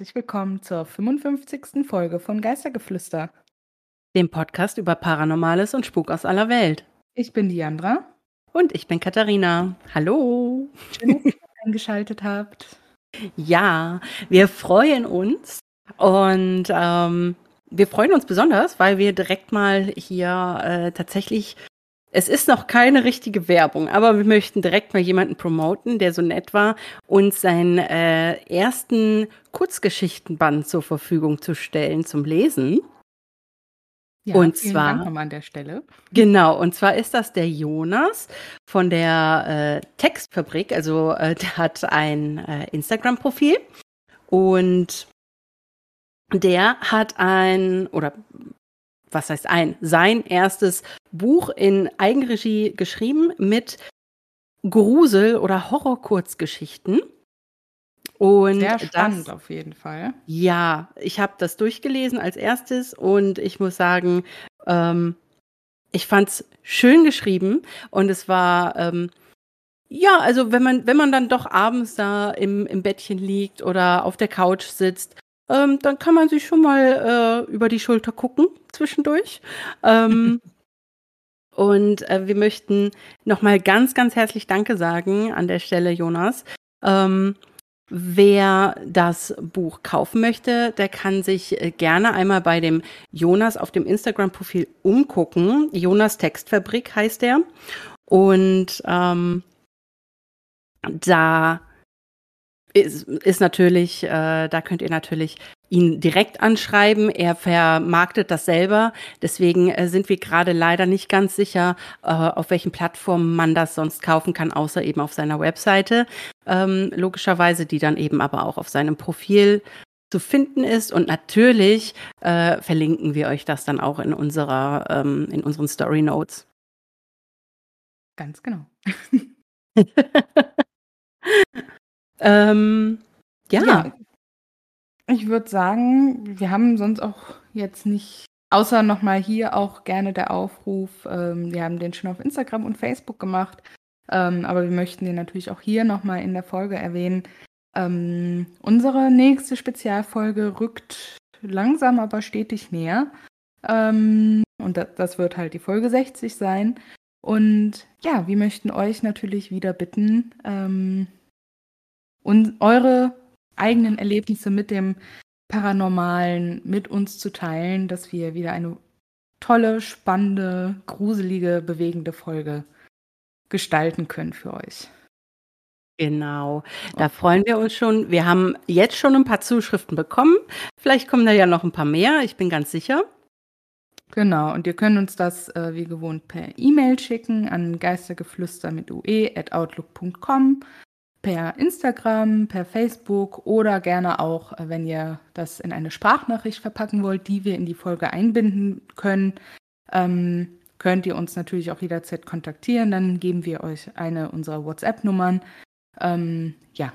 Herzlich willkommen zur 55. Folge von Geistergeflüster. Dem Podcast über Paranormales und Spuk aus aller Welt. Ich bin Diandra. Und ich bin Katharina. Hallo. Schön, dass ihr eingeschaltet habt. Ja, wir freuen uns und ähm, wir freuen uns besonders, weil wir direkt mal hier äh, tatsächlich es ist noch keine richtige Werbung, aber wir möchten direkt mal jemanden promoten, der so nett war, uns seinen äh, ersten Kurzgeschichtenband zur Verfügung zu stellen zum Lesen. Ja, und vielen zwar Dank nochmal an der Stelle. Genau, und zwar ist das der Jonas von der äh, Textfabrik. Also äh, der hat ein äh, Instagram-Profil und der hat ein, oder was heißt ein, sein erstes Buch in Eigenregie geschrieben mit Grusel- oder Horror-Kurzgeschichten. Und Sehr spannend das, auf jeden Fall. ja, ich habe das durchgelesen als erstes und ich muss sagen, ähm, ich fand's schön geschrieben und es war ähm, ja, also wenn man wenn man dann doch abends da im, im Bettchen liegt oder auf der Couch sitzt, ähm, dann kann man sich schon mal äh, über die Schulter gucken zwischendurch. Und äh, wir möchten noch mal ganz ganz herzlich Danke sagen an der Stelle, Jonas. Ähm, Wer das Buch kaufen möchte, der kann sich äh, gerne einmal bei dem Jonas auf dem Instagram-Profil umgucken. Jonas Textfabrik heißt er. Und ähm, da ist, ist natürlich, äh, da könnt ihr natürlich ihn direkt anschreiben. Er vermarktet das selber. Deswegen äh, sind wir gerade leider nicht ganz sicher, äh, auf welchen Plattformen man das sonst kaufen kann, außer eben auf seiner Webseite. Ähm, logischerweise, die dann eben aber auch auf seinem Profil zu finden ist. Und natürlich äh, verlinken wir euch das dann auch in unserer, ähm, in unseren Story Notes. Ganz genau. ähm, ja. Ja. Ich würde sagen, wir haben sonst auch jetzt nicht, außer nochmal hier auch gerne der Aufruf, ähm, wir haben den schon auf Instagram und Facebook gemacht, ähm, aber wir möchten den natürlich auch hier nochmal in der Folge erwähnen. Ähm, unsere nächste Spezialfolge rückt langsam, aber stetig näher. Ähm, und das, das wird halt die Folge 60 sein. Und ja, wir möchten euch natürlich wieder bitten, ähm, und eure eigenen Erlebnisse mit dem Paranormalen mit uns zu teilen, dass wir wieder eine tolle, spannende, gruselige, bewegende Folge gestalten können für euch. Genau, da freuen wir uns schon. Wir haben jetzt schon ein paar Zuschriften bekommen. Vielleicht kommen da ja noch ein paar mehr, ich bin ganz sicher. Genau, und ihr könnt uns das äh, wie gewohnt per E-Mail schicken an geistergeflüster mit ue at outlook.com, per Instagram, per Facebook oder gerne auch, äh, wenn ihr das in eine Sprachnachricht verpacken wollt, die wir in die Folge einbinden können, ähm, könnt ihr uns natürlich auch jederzeit kontaktieren. Dann geben wir euch eine unserer WhatsApp-Nummern. Ähm, ja,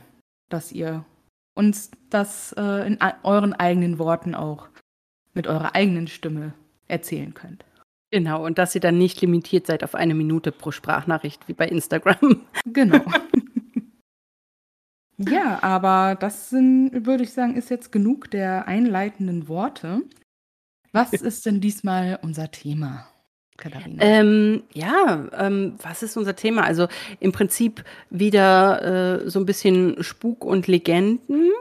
dass ihr uns das äh, in euren eigenen Worten auch mit eurer eigenen Stimme erzählen könnt. Genau, und dass ihr dann nicht limitiert seid auf eine Minute pro Sprachnachricht wie bei Instagram. Genau. ja, aber das sind, würde ich sagen, ist jetzt genug der einleitenden Worte. Was ist denn diesmal unser Thema, Katharina? Ähm, ja, ähm, was ist unser Thema? Also im Prinzip wieder äh, so ein bisschen Spuk und Legenden.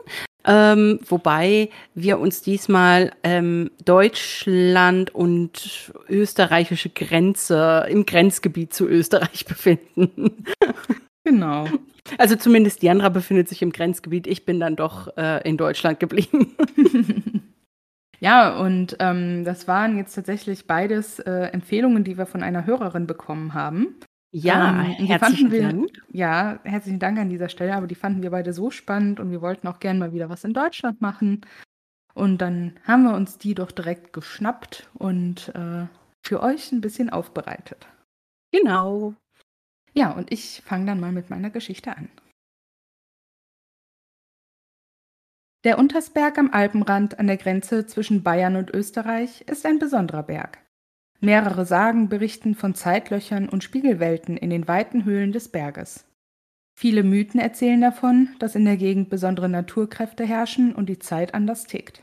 Ähm, wobei wir uns diesmal ähm, Deutschland und österreichische Grenze im Grenzgebiet zu Österreich befinden. Genau. Also zumindest Diandra befindet sich im Grenzgebiet. Ich bin dann doch äh, in Deutschland geblieben. ja, und ähm, das waren jetzt tatsächlich beides äh, Empfehlungen, die wir von einer Hörerin bekommen haben. Ja, Ähm, herzlichen wir, Dank. ja, herzlichen Dank an dieser Stelle, aber die fanden wir beide so spannend und wir wollten auch gerne mal wieder was in Deutschland machen. Und dann haben wir uns die doch direkt geschnappt und äh, für euch ein bisschen aufbereitet. Genau. Ja, und ich fange dann mal mit meiner Geschichte an. Der Untersberg am Alpenrand an der Grenze zwischen Bayern und Österreich ist ein besonderer Berg. Mehrere Sagen berichten von Zeitlöchern und Spiegelwelten in den weiten Höhlen des Berges. Viele Mythen erzählen davon, dass in der Gegend besondere Naturkräfte herrschen und die Zeit anders tickt.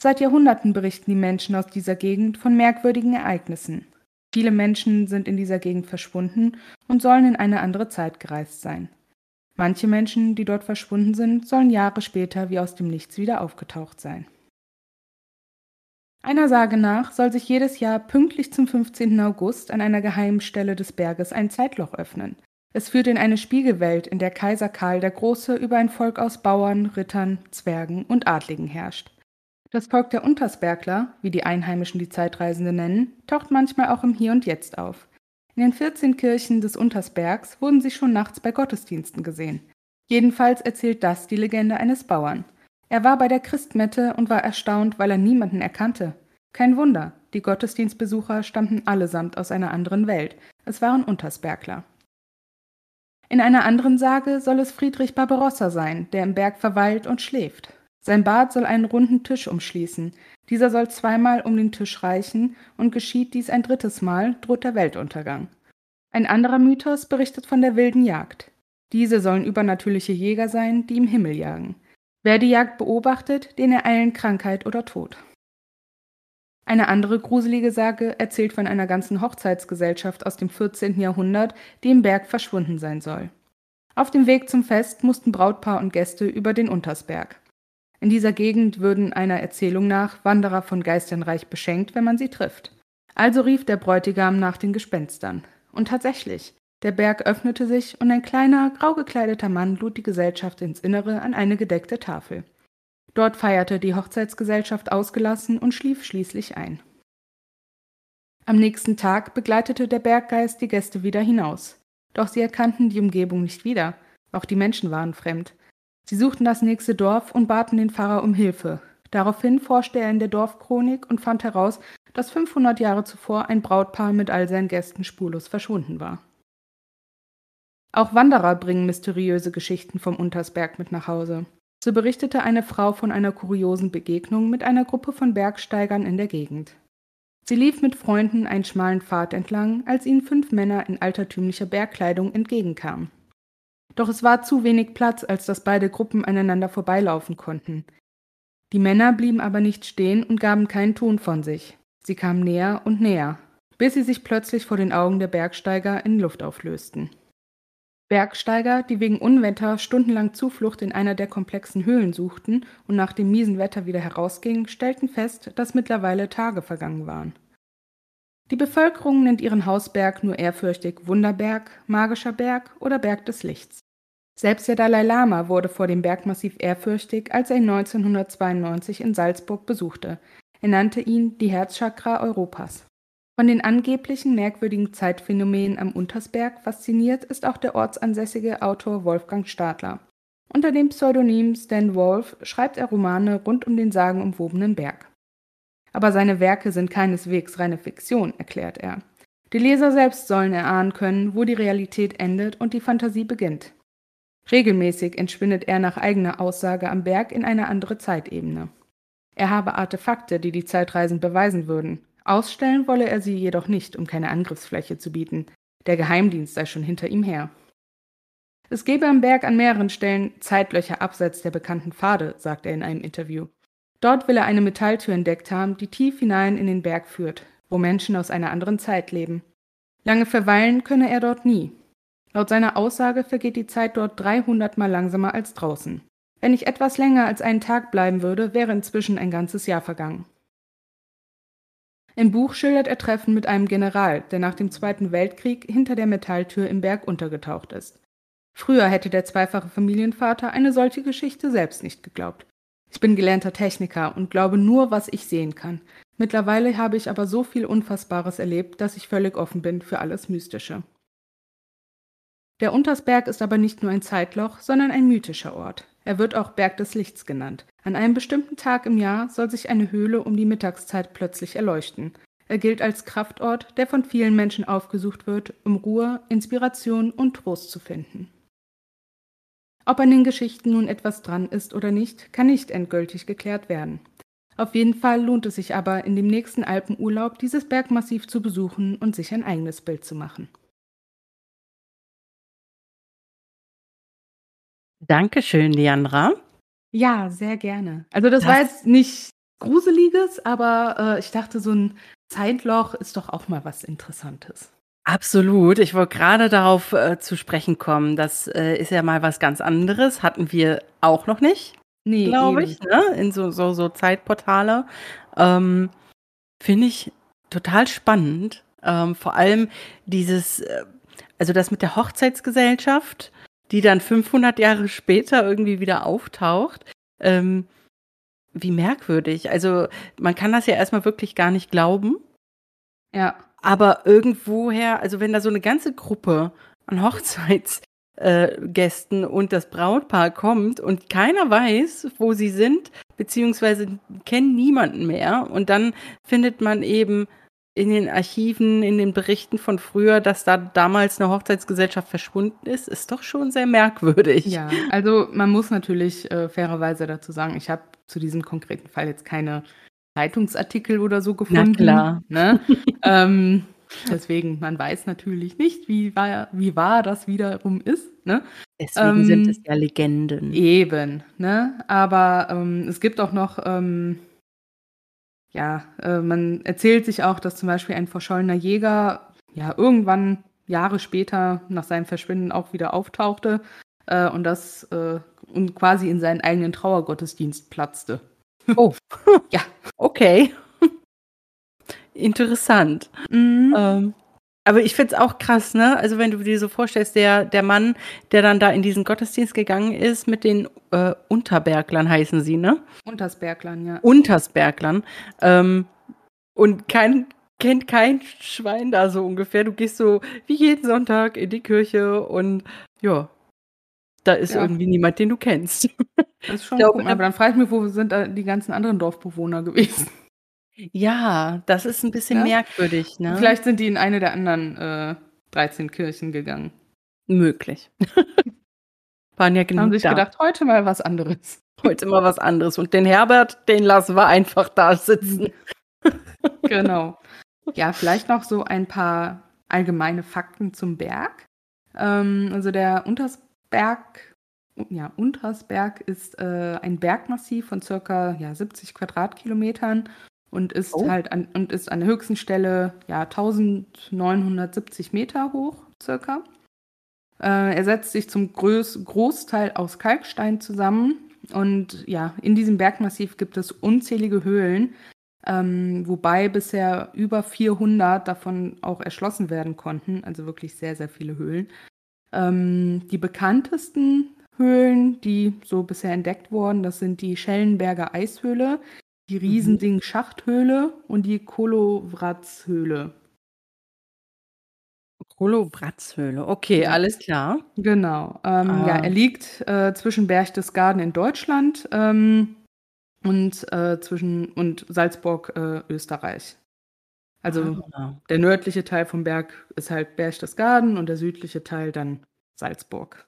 Seit Jahrhunderten berichten die Menschen aus dieser Gegend von merkwürdigen Ereignissen. Viele Menschen sind in dieser Gegend verschwunden und sollen in eine andere Zeit gereist sein. Manche Menschen, die dort verschwunden sind, sollen Jahre später wie aus dem Nichts wieder aufgetaucht sein. Einer Sage nach soll sich jedes Jahr pünktlich zum 15. August an einer geheimen Stelle des Berges ein Zeitloch öffnen. Es führt in eine Spiegelwelt, in der Kaiser Karl der Große über ein Volk aus Bauern, Rittern, Zwergen und Adligen herrscht. Das Volk der Untersbergler, wie die Einheimischen die Zeitreisende nennen, taucht manchmal auch im Hier und Jetzt auf. In den 14 Kirchen des Untersbergs wurden sie schon nachts bei Gottesdiensten gesehen. Jedenfalls erzählt das die Legende eines Bauern. Er war bei der Christmette und war erstaunt, weil er niemanden erkannte. Kein Wunder, die Gottesdienstbesucher stammten allesamt aus einer anderen Welt. Es waren Untersbergler. In einer anderen Sage soll es Friedrich Barbarossa sein, der im Berg verweilt und schläft. Sein Bart soll einen runden Tisch umschließen. Dieser soll zweimal um den Tisch reichen, und geschieht dies ein drittes Mal, droht der Weltuntergang. Ein anderer Mythos berichtet von der wilden Jagd. Diese sollen übernatürliche Jäger sein, die im Himmel jagen. Wer die Jagd beobachtet, den ereilen Krankheit oder Tod. Eine andere gruselige Sage erzählt von einer ganzen Hochzeitsgesellschaft aus dem 14. Jahrhundert, die im Berg verschwunden sein soll. Auf dem Weg zum Fest mussten Brautpaar und Gäste über den Untersberg. In dieser Gegend würden einer Erzählung nach Wanderer von Geistern reich beschenkt, wenn man sie trifft. Also rief der Bräutigam nach den Gespenstern. Und tatsächlich, der Berg öffnete sich und ein kleiner, grau gekleideter Mann lud die Gesellschaft ins Innere an eine gedeckte Tafel. Dort feierte die Hochzeitsgesellschaft ausgelassen und schlief schließlich ein. Am nächsten Tag begleitete der Berggeist die Gäste wieder hinaus. Doch sie erkannten die Umgebung nicht wieder, auch die Menschen waren fremd. Sie suchten das nächste Dorf und baten den Pfarrer um Hilfe. Daraufhin forschte er in der Dorfchronik und fand heraus, dass 500 Jahre zuvor ein Brautpaar mit all seinen Gästen spurlos verschwunden war. Auch Wanderer bringen mysteriöse Geschichten vom Untersberg mit nach Hause. So berichtete eine Frau von einer kuriosen Begegnung mit einer Gruppe von Bergsteigern in der Gegend. Sie lief mit Freunden einen schmalen Pfad entlang, als ihnen fünf Männer in altertümlicher Bergkleidung entgegenkamen. Doch es war zu wenig Platz, als dass beide Gruppen aneinander vorbeilaufen konnten. Die Männer blieben aber nicht stehen und gaben keinen Ton von sich. Sie kamen näher und näher, bis sie sich plötzlich vor den Augen der Bergsteiger in Luft auflösten. Bergsteiger, die wegen Unwetter stundenlang Zuflucht in einer der komplexen Höhlen suchten und nach dem miesen Wetter wieder herausgingen, stellten fest, dass mittlerweile Tage vergangen waren. Die Bevölkerung nennt ihren Hausberg nur ehrfürchtig Wunderberg, Magischer Berg oder Berg des Lichts. Selbst der Dalai Lama wurde vor dem Bergmassiv ehrfürchtig, als er ihn 1992 in Salzburg besuchte. Er nannte ihn die Herzchakra Europas. Von den angeblichen merkwürdigen Zeitphänomenen am Untersberg fasziniert ist auch der ortsansässige Autor Wolfgang Stadler. Unter dem Pseudonym Stan Wolf schreibt er Romane rund um den sagenumwobenen Berg. Aber seine Werke sind keineswegs reine Fiktion, erklärt er. Die Leser selbst sollen erahnen können, wo die Realität endet und die Fantasie beginnt. Regelmäßig entschwindet er nach eigener Aussage am Berg in eine andere Zeitebene. Er habe Artefakte, die die Zeitreisen beweisen würden. Ausstellen wolle er sie jedoch nicht, um keine Angriffsfläche zu bieten. Der Geheimdienst sei schon hinter ihm her. Es gebe am Berg an mehreren Stellen Zeitlöcher abseits der bekannten Pfade, sagt er in einem Interview. Dort will er eine Metalltür entdeckt haben, die tief hinein in den Berg führt, wo Menschen aus einer anderen Zeit leben. Lange verweilen könne er dort nie. Laut seiner Aussage vergeht die Zeit dort 300 Mal langsamer als draußen. Wenn ich etwas länger als einen Tag bleiben würde, wäre inzwischen ein ganzes Jahr vergangen. Im Buch schildert er Treffen mit einem General, der nach dem Zweiten Weltkrieg hinter der Metalltür im Berg untergetaucht ist. Früher hätte der zweifache Familienvater eine solche Geschichte selbst nicht geglaubt. Ich bin gelernter Techniker und glaube nur, was ich sehen kann. Mittlerweile habe ich aber so viel Unfassbares erlebt, dass ich völlig offen bin für alles Mystische. Der Untersberg ist aber nicht nur ein Zeitloch, sondern ein mythischer Ort. Er wird auch Berg des Lichts genannt. An einem bestimmten Tag im Jahr soll sich eine Höhle um die Mittagszeit plötzlich erleuchten. Er gilt als Kraftort, der von vielen Menschen aufgesucht wird, um Ruhe, Inspiration und Trost zu finden. Ob an den Geschichten nun etwas dran ist oder nicht, kann nicht endgültig geklärt werden. Auf jeden Fall lohnt es sich aber, in dem nächsten Alpenurlaub dieses Bergmassiv zu besuchen und sich ein eigenes Bild zu machen. Dankeschön, Leandra. Ja, sehr gerne. Also das, das war jetzt nicht Gruseliges, aber äh, ich dachte, so ein Zeitloch ist doch auch mal was Interessantes. Absolut. Ich wollte gerade darauf äh, zu sprechen kommen. Das äh, ist ja mal was ganz anderes. Hatten wir auch noch nicht, nee, glaube ich, ne? in so, so, so Zeitportale. Ähm, Finde ich total spannend. Ähm, vor allem dieses, äh, also das mit der Hochzeitsgesellschaft, die dann 500 Jahre später irgendwie wieder auftaucht. Ähm, wie merkwürdig. Also man kann das ja erstmal wirklich gar nicht glauben. Ja. Aber irgendwoher, also wenn da so eine ganze Gruppe an Hochzeitsgästen äh, und das Brautpaar kommt und keiner weiß, wo sie sind, beziehungsweise kennen niemanden mehr und dann findet man eben in den Archiven, in den Berichten von früher, dass da damals eine Hochzeitsgesellschaft verschwunden ist, ist doch schon sehr merkwürdig. Ja, also man muss natürlich äh, fairerweise dazu sagen, ich habe zu diesem konkreten Fall jetzt keine Zeitungsartikel oder so gefunden. Na klar. Ne? ähm, deswegen, man weiß natürlich nicht, wie wahr, wie wahr das wiederum ist. Ne? Deswegen ähm, sind es ja Legenden. Eben, ne? Aber ähm, es gibt auch noch ähm, ja, äh, man erzählt sich auch, dass zum Beispiel ein verschollener Jäger ja irgendwann Jahre später nach seinem Verschwinden auch wieder auftauchte äh, und das äh, und quasi in seinen eigenen Trauergottesdienst platzte. Oh, ja, okay. Interessant. Mhm. Ähm, aber ich finde es auch krass, ne? Also wenn du dir so vorstellst, der, der Mann, der dann da in diesen Gottesdienst gegangen ist mit den äh, Unterberglern, heißen sie, ne? Untersberglern, ja. Untersberglern. Ähm, und kein, kennt kein Schwein da so ungefähr. Du gehst so wie jeden Sonntag in die Kirche und ja, da ist ja. irgendwie niemand, den du kennst. Das ist schon glaub, cool. Aber dann frage ich mich, wo sind da die ganzen anderen Dorfbewohner gewesen? Ja, das ist ein bisschen ja? merkwürdig, ne? Vielleicht sind die in eine der anderen äh, 13 Kirchen gegangen. Möglich. Waren ja genug Haben sich da. gedacht, heute mal was anderes. Heute mal was anderes. Und den Herbert, den lassen wir einfach da sitzen. genau. Ja, vielleicht noch so ein paar allgemeine Fakten zum Berg. Ähm, also der Untersberg, ja, Untersberg ist äh, ein Bergmassiv von circa ja, 70 Quadratkilometern und ist oh. halt an, und ist an der höchsten Stelle ja 1970 Meter hoch circa. Äh, er setzt sich zum Groß Großteil aus Kalkstein zusammen und ja, in diesem Bergmassiv gibt es unzählige Höhlen, ähm, wobei bisher über 400 davon auch erschlossen werden konnten, also wirklich sehr, sehr viele Höhlen. Ähm, die bekanntesten Höhlen, die so bisher entdeckt wurden, das sind die Schellenberger Eishöhle, die mhm. Riesending-Schachthöhle und die Kolovratz-Höhle. Kolovratz-Höhle, okay, alles klar. Genau. Ähm, ah. Ja, er liegt äh, zwischen Berchtesgaden in Deutschland ähm, und äh, zwischen und Salzburg, äh, Österreich. Also ah. der nördliche Teil vom Berg ist halt Berchtesgaden und der südliche Teil dann Salzburg.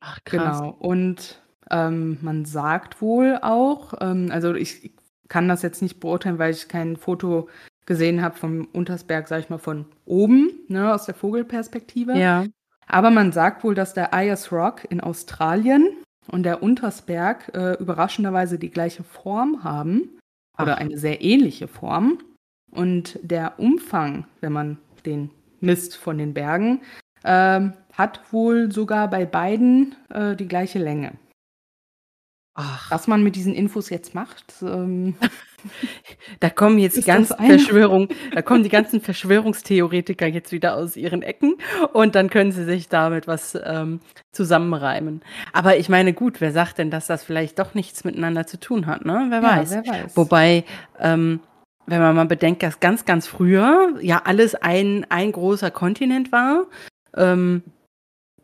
Ach, krass. Genau. Und ähm, man sagt wohl auch, ähm, also ich kann das jetzt nicht beurteilen, weil ich kein Foto gesehen habe vom Untersberg, sag ich mal, von oben, ne, aus der Vogelperspektive. Ja. Aber man sagt wohl, dass der Ayers Rock in Australien und der Untersberg äh, überraschenderweise die gleiche Form haben oder eine sehr ähnliche Form. Und der Umfang, wenn man den misst von den Bergen, äh, hat wohl sogar bei beiden äh, die gleiche Länge. Ach. Was man mit diesen Infos jetzt macht. Ähm, da kommen jetzt die ganzen Verschwörung, da kommen die ganzen Verschwörungstheoretiker jetzt wieder aus ihren Ecken und dann können sie sich damit was ähm, zusammenreimen. Aber ich meine, gut, wer sagt denn, dass das vielleicht doch nichts miteinander zu tun hat, ne? Wer, ja, weiß. wer weiß. Wobei, ähm, wenn man mal bedenkt, dass ganz, ganz früher ja alles ein, ein großer Kontinent war, ähm,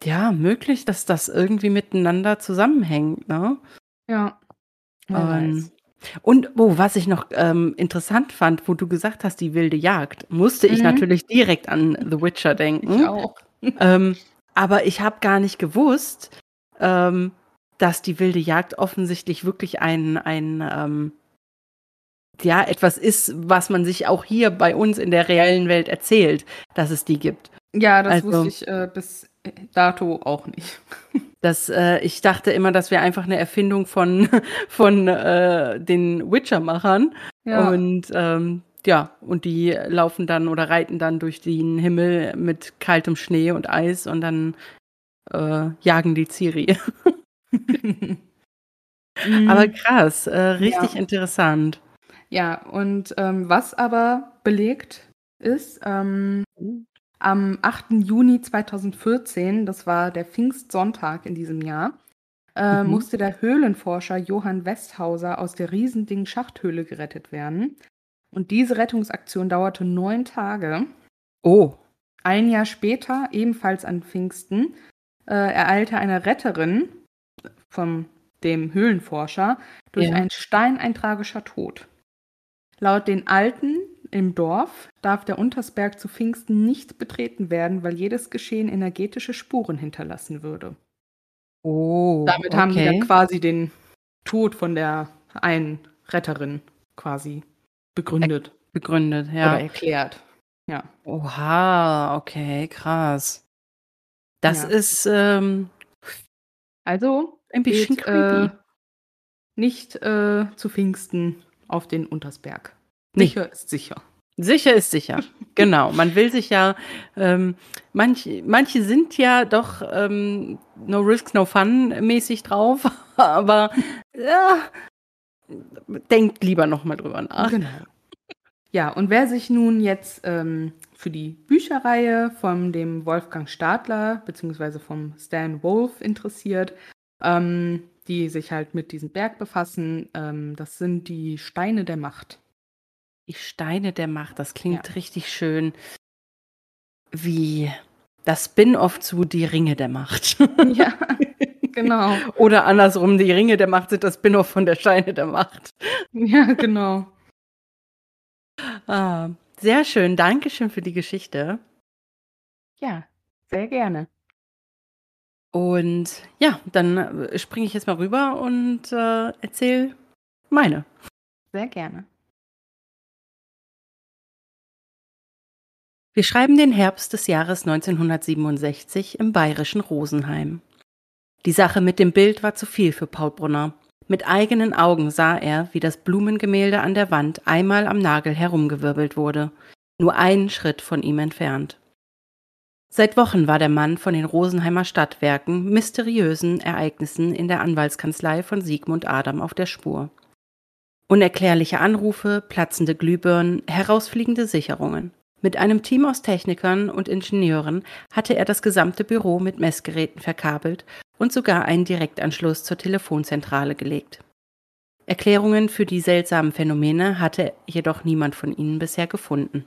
ja, möglich, dass das irgendwie miteinander zusammenhängt, ne? Ja. Ähm, und oh, was ich noch ähm, interessant fand, wo du gesagt hast, die wilde Jagd, musste ich mhm. natürlich direkt an The Witcher denken. Ich auch. ähm, aber ich habe gar nicht gewusst, ähm, dass die wilde Jagd offensichtlich wirklich ein, ein ähm, ja, etwas ist, was man sich auch hier bei uns in der reellen Welt erzählt, dass es die gibt. Ja, das also, wusste ich äh, bis dato auch nicht. Das, äh, ich dachte immer, das wäre einfach eine Erfindung von, von äh, den Witcher-Machern. Ja. Und ähm, ja, und die laufen dann oder reiten dann durch den Himmel mit kaltem Schnee und Eis und dann äh, jagen die Ciri. aber krass, äh, richtig ja. interessant. Ja, und ähm, was aber belegt ist, ähm, am 8. Juni 2014, das war der Pfingstsonntag in diesem Jahr, äh, mhm. musste der Höhlenforscher Johann Westhauser aus der Riesending-Schachthöhle gerettet werden. Und diese Rettungsaktion dauerte neun Tage. Oh. Ein Jahr später, ebenfalls an Pfingsten, äh, ereilte eine Retterin von dem Höhlenforscher durch ja. einen Stein ein tragischer Tod. Laut den Alten im Dorf darf der Untersberg zu Pfingsten nicht betreten werden, weil jedes Geschehen energetische Spuren hinterlassen würde. Oh, Damit okay. haben die dann quasi den Tod von der einen Retterin quasi begründet. Begründet, ja. Oder erklärt. Ja. Oha, okay, krass. Das ja. ist ähm, also ein bisschen geht, creepy. Äh, nicht äh, zu Pfingsten auf den Untersberg. Sicher nee. ist sicher. Sicher ist sicher. genau. Man will sich ja, ähm, manch, manche sind ja doch ähm, no risk, no fun mäßig drauf, aber ja, denkt lieber nochmal drüber nach. Genau. Ja, und wer sich nun jetzt ähm, für die Bücherreihe von dem Wolfgang Stadler bzw. vom Stan Wolf interessiert, ähm, die sich halt mit diesem Berg befassen, ähm, das sind die Steine der Macht. Die Steine der Macht, das klingt ja. richtig schön. Wie das Spin-off zu Die Ringe der Macht. Ja, genau. Oder andersrum, die Ringe der Macht sind das Spin-off von der Steine der Macht. Ja, genau. Ah, sehr schön. Dankeschön für die Geschichte. Ja, sehr gerne. Und ja, dann äh, springe ich jetzt mal rüber und äh, erzähle meine. Sehr gerne. Wir schreiben den Herbst des Jahres 1967 im bayerischen Rosenheim. Die Sache mit dem Bild war zu viel für Paul Brunner. Mit eigenen Augen sah er, wie das Blumengemälde an der Wand einmal am Nagel herumgewirbelt wurde, nur einen Schritt von ihm entfernt. Seit Wochen war der Mann von den Rosenheimer Stadtwerken mysteriösen Ereignissen in der Anwaltskanzlei von Siegmund Adam auf der Spur. Unerklärliche Anrufe, platzende Glühbirnen, herausfliegende Sicherungen. Mit einem Team aus Technikern und Ingenieuren hatte er das gesamte Büro mit Messgeräten verkabelt und sogar einen Direktanschluss zur Telefonzentrale gelegt. Erklärungen für die seltsamen Phänomene hatte jedoch niemand von ihnen bisher gefunden.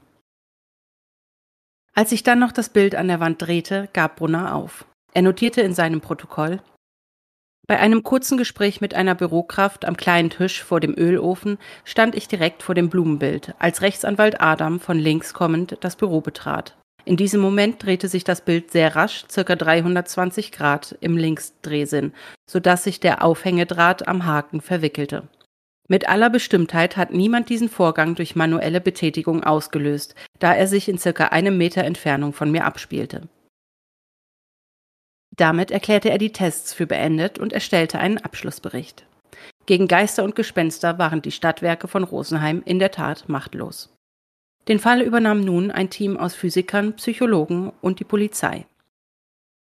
Als sich dann noch das Bild an der Wand drehte, gab Brunner auf. Er notierte in seinem Protokoll bei einem kurzen Gespräch mit einer Bürokraft am kleinen Tisch vor dem Ölofen stand ich direkt vor dem Blumenbild, als Rechtsanwalt Adam von links kommend das Büro betrat. In diesem Moment drehte sich das Bild sehr rasch, circa 320 Grad im Linksdrehsinn, sodass sich der Aufhängedraht am Haken verwickelte. Mit aller Bestimmtheit hat niemand diesen Vorgang durch manuelle Betätigung ausgelöst, da er sich in circa einem Meter Entfernung von mir abspielte. Damit erklärte er die Tests für beendet und erstellte einen Abschlussbericht. Gegen Geister und Gespenster waren die Stadtwerke von Rosenheim in der Tat machtlos. Den Fall übernahm nun ein Team aus Physikern, Psychologen und die Polizei.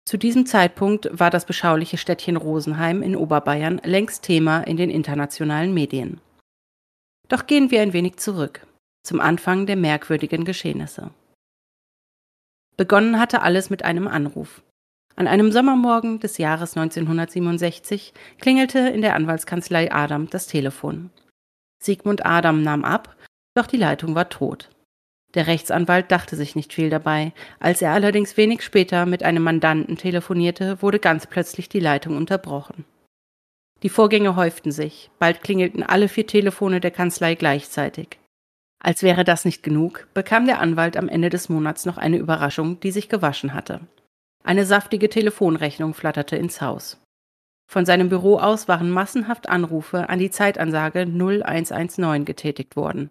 Zu diesem Zeitpunkt war das beschauliche Städtchen Rosenheim in Oberbayern längst Thema in den internationalen Medien. Doch gehen wir ein wenig zurück, zum Anfang der merkwürdigen Geschehnisse. Begonnen hatte alles mit einem Anruf. An einem Sommermorgen des Jahres 1967 klingelte in der Anwaltskanzlei Adam das Telefon. Sigmund Adam nahm ab, doch die Leitung war tot. Der Rechtsanwalt dachte sich nicht viel dabei. Als er allerdings wenig später mit einem Mandanten telefonierte, wurde ganz plötzlich die Leitung unterbrochen. Die Vorgänge häuften sich, bald klingelten alle vier Telefone der Kanzlei gleichzeitig. Als wäre das nicht genug, bekam der Anwalt am Ende des Monats noch eine Überraschung, die sich gewaschen hatte. Eine saftige Telefonrechnung flatterte ins Haus. Von seinem Büro aus waren massenhaft Anrufe an die Zeitansage 0119 getätigt worden.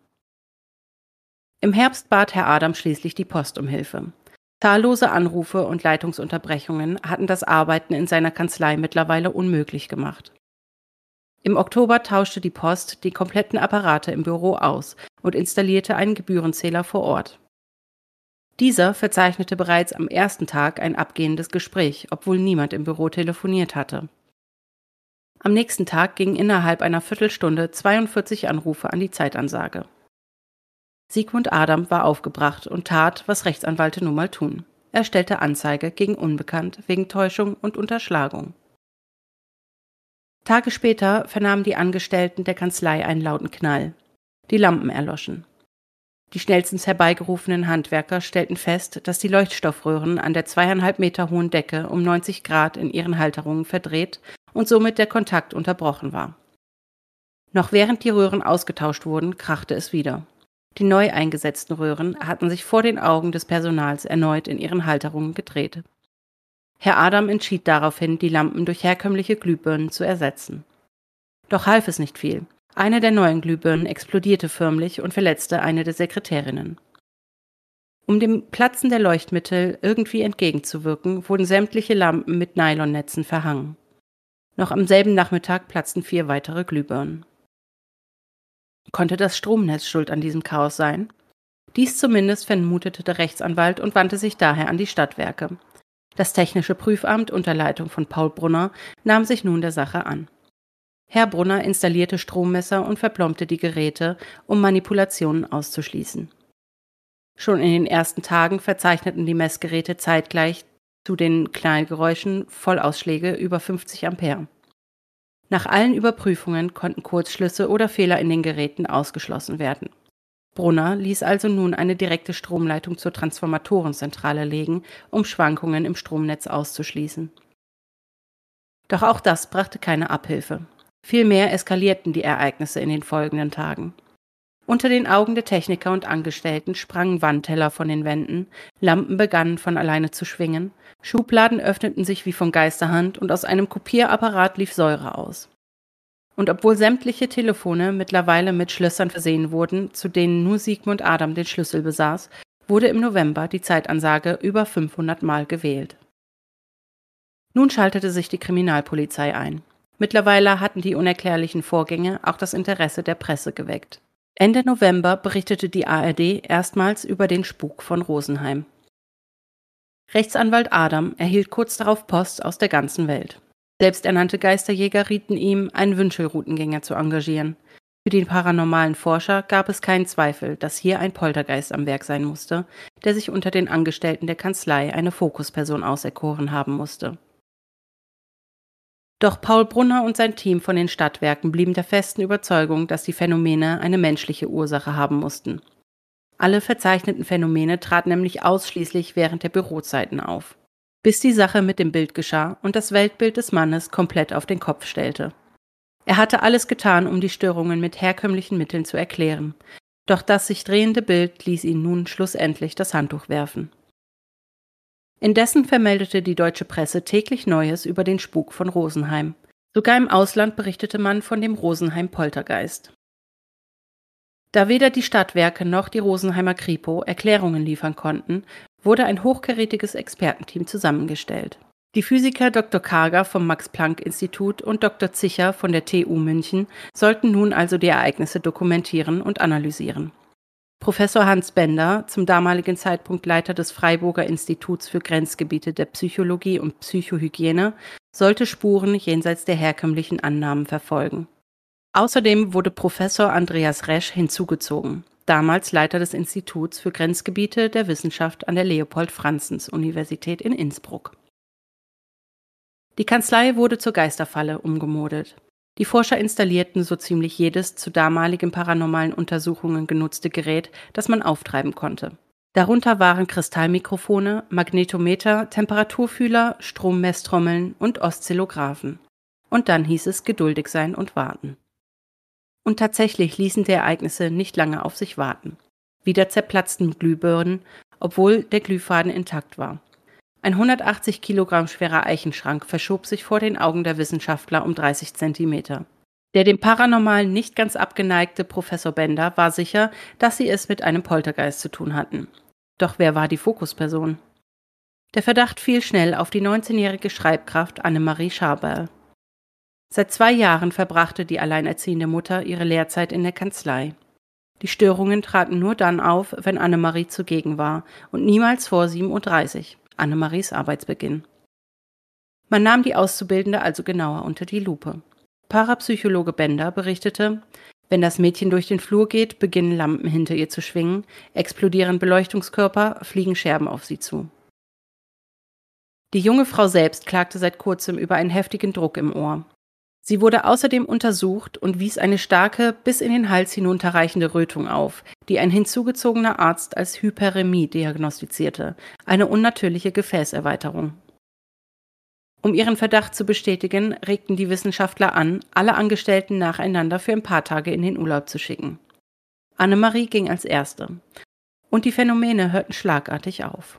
Im Herbst bat Herr Adam schließlich die Post um Hilfe. Zahllose Anrufe und Leitungsunterbrechungen hatten das Arbeiten in seiner Kanzlei mittlerweile unmöglich gemacht. Im Oktober tauschte die Post die kompletten Apparate im Büro aus und installierte einen Gebührenzähler vor Ort. Dieser verzeichnete bereits am ersten Tag ein abgehendes Gespräch, obwohl niemand im Büro telefoniert hatte. Am nächsten Tag gingen innerhalb einer Viertelstunde 42 Anrufe an die Zeitansage. Sigmund Adam war aufgebracht und tat, was Rechtsanwälte nun mal tun. Er stellte Anzeige gegen Unbekannt wegen Täuschung und Unterschlagung. Tage später vernahmen die Angestellten der Kanzlei einen lauten Knall. Die Lampen erloschen. Die schnellstens herbeigerufenen Handwerker stellten fest, dass die Leuchtstoffröhren an der zweieinhalb Meter hohen Decke um 90 Grad in ihren Halterungen verdreht und somit der Kontakt unterbrochen war. Noch während die Röhren ausgetauscht wurden, krachte es wieder. Die neu eingesetzten Röhren hatten sich vor den Augen des Personals erneut in ihren Halterungen gedreht. Herr Adam entschied daraufhin, die Lampen durch herkömmliche Glühbirnen zu ersetzen. Doch half es nicht viel. Eine der neuen Glühbirnen explodierte förmlich und verletzte eine der Sekretärinnen. Um dem Platzen der Leuchtmittel irgendwie entgegenzuwirken, wurden sämtliche Lampen mit Nylonnetzen verhangen. Noch am selben Nachmittag platzten vier weitere Glühbirnen. Konnte das Stromnetz schuld an diesem Chaos sein? Dies zumindest vermutete der Rechtsanwalt und wandte sich daher an die Stadtwerke, das Technische Prüfamt unter Leitung von Paul Brunner nahm sich nun der Sache an. Herr Brunner installierte Strommesser und verplombte die Geräte, um Manipulationen auszuschließen. Schon in den ersten Tagen verzeichneten die Messgeräte zeitgleich zu den Knallgeräuschen Vollausschläge über 50 Ampere. Nach allen Überprüfungen konnten Kurzschlüsse oder Fehler in den Geräten ausgeschlossen werden. Brunner ließ also nun eine direkte Stromleitung zur Transformatorenzentrale legen, um Schwankungen im Stromnetz auszuschließen. Doch auch das brachte keine Abhilfe. Vielmehr eskalierten die Ereignisse in den folgenden Tagen. Unter den Augen der Techniker und Angestellten sprangen Wandteller von den Wänden, Lampen begannen von alleine zu schwingen, Schubladen öffneten sich wie von Geisterhand und aus einem Kopierapparat lief Säure aus. Und obwohl sämtliche Telefone mittlerweile mit Schlössern versehen wurden, zu denen nur Sigmund Adam den Schlüssel besaß, wurde im November die Zeitansage über 500 Mal gewählt. Nun schaltete sich die Kriminalpolizei ein. Mittlerweile hatten die unerklärlichen Vorgänge auch das Interesse der Presse geweckt. Ende November berichtete die ARD erstmals über den Spuk von Rosenheim. Rechtsanwalt Adam erhielt kurz darauf Post aus der ganzen Welt. Selbsternannte Geisterjäger rieten ihm, einen Wünschelroutengänger zu engagieren. Für den paranormalen Forscher gab es keinen Zweifel, dass hier ein Poltergeist am Werk sein musste, der sich unter den Angestellten der Kanzlei eine Fokusperson auserkoren haben musste. Doch Paul Brunner und sein Team von den Stadtwerken blieben der festen Überzeugung, dass die Phänomene eine menschliche Ursache haben mussten. Alle verzeichneten Phänomene traten nämlich ausschließlich während der Bürozeiten auf bis die Sache mit dem Bild geschah und das Weltbild des Mannes komplett auf den Kopf stellte. Er hatte alles getan, um die Störungen mit herkömmlichen Mitteln zu erklären, doch das sich drehende Bild ließ ihn nun schlussendlich das Handtuch werfen. Indessen vermeldete die deutsche Presse täglich Neues über den Spuk von Rosenheim. Sogar im Ausland berichtete man von dem Rosenheim-Poltergeist. Da weder die Stadtwerke noch die Rosenheimer Kripo Erklärungen liefern konnten, wurde ein hochkarätiges Expertenteam zusammengestellt. Die Physiker Dr. Karger vom Max-Planck-Institut und Dr. Zicher von der TU München sollten nun also die Ereignisse dokumentieren und analysieren. Professor Hans Bender, zum damaligen Zeitpunkt Leiter des Freiburger Instituts für Grenzgebiete der Psychologie und Psychohygiene, sollte Spuren jenseits der herkömmlichen Annahmen verfolgen. Außerdem wurde Professor Andreas Resch hinzugezogen damals Leiter des Instituts für Grenzgebiete der Wissenschaft an der Leopold-Franzens-Universität in Innsbruck. Die Kanzlei wurde zur Geisterfalle umgemodelt. Die Forscher installierten so ziemlich jedes zu damaligen paranormalen Untersuchungen genutzte Gerät, das man auftreiben konnte. Darunter waren Kristallmikrofone, Magnetometer, Temperaturfühler, Strommesstrommeln und Oszillographen. Und dann hieß es geduldig sein und warten. Und tatsächlich ließen die Ereignisse nicht lange auf sich warten. Wieder zerplatzten Glühbirnen, obwohl der Glühfaden intakt war. Ein 180 Kilogramm schwerer Eichenschrank verschob sich vor den Augen der Wissenschaftler um 30 Zentimeter. Der dem Paranormalen nicht ganz abgeneigte Professor Bender war sicher, dass sie es mit einem Poltergeist zu tun hatten. Doch wer war die Fokusperson? Der Verdacht fiel schnell auf die 19-jährige Schreibkraft Annemarie Schaberl. Seit zwei Jahren verbrachte die alleinerziehende Mutter ihre Lehrzeit in der Kanzlei. Die Störungen traten nur dann auf, wenn Annemarie zugegen war und niemals vor 7.30 Uhr, Annemaries Arbeitsbeginn. Man nahm die Auszubildende also genauer unter die Lupe. Parapsychologe Bender berichtete, wenn das Mädchen durch den Flur geht, beginnen Lampen hinter ihr zu schwingen, explodieren Beleuchtungskörper, fliegen Scherben auf sie zu. Die junge Frau selbst klagte seit kurzem über einen heftigen Druck im Ohr. Sie wurde außerdem untersucht und wies eine starke, bis in den Hals hinunterreichende Rötung auf, die ein hinzugezogener Arzt als Hyperemie diagnostizierte, eine unnatürliche Gefäßerweiterung. Um ihren Verdacht zu bestätigen, regten die Wissenschaftler an, alle Angestellten nacheinander für ein paar Tage in den Urlaub zu schicken. Annemarie ging als erste. Und die Phänomene hörten schlagartig auf.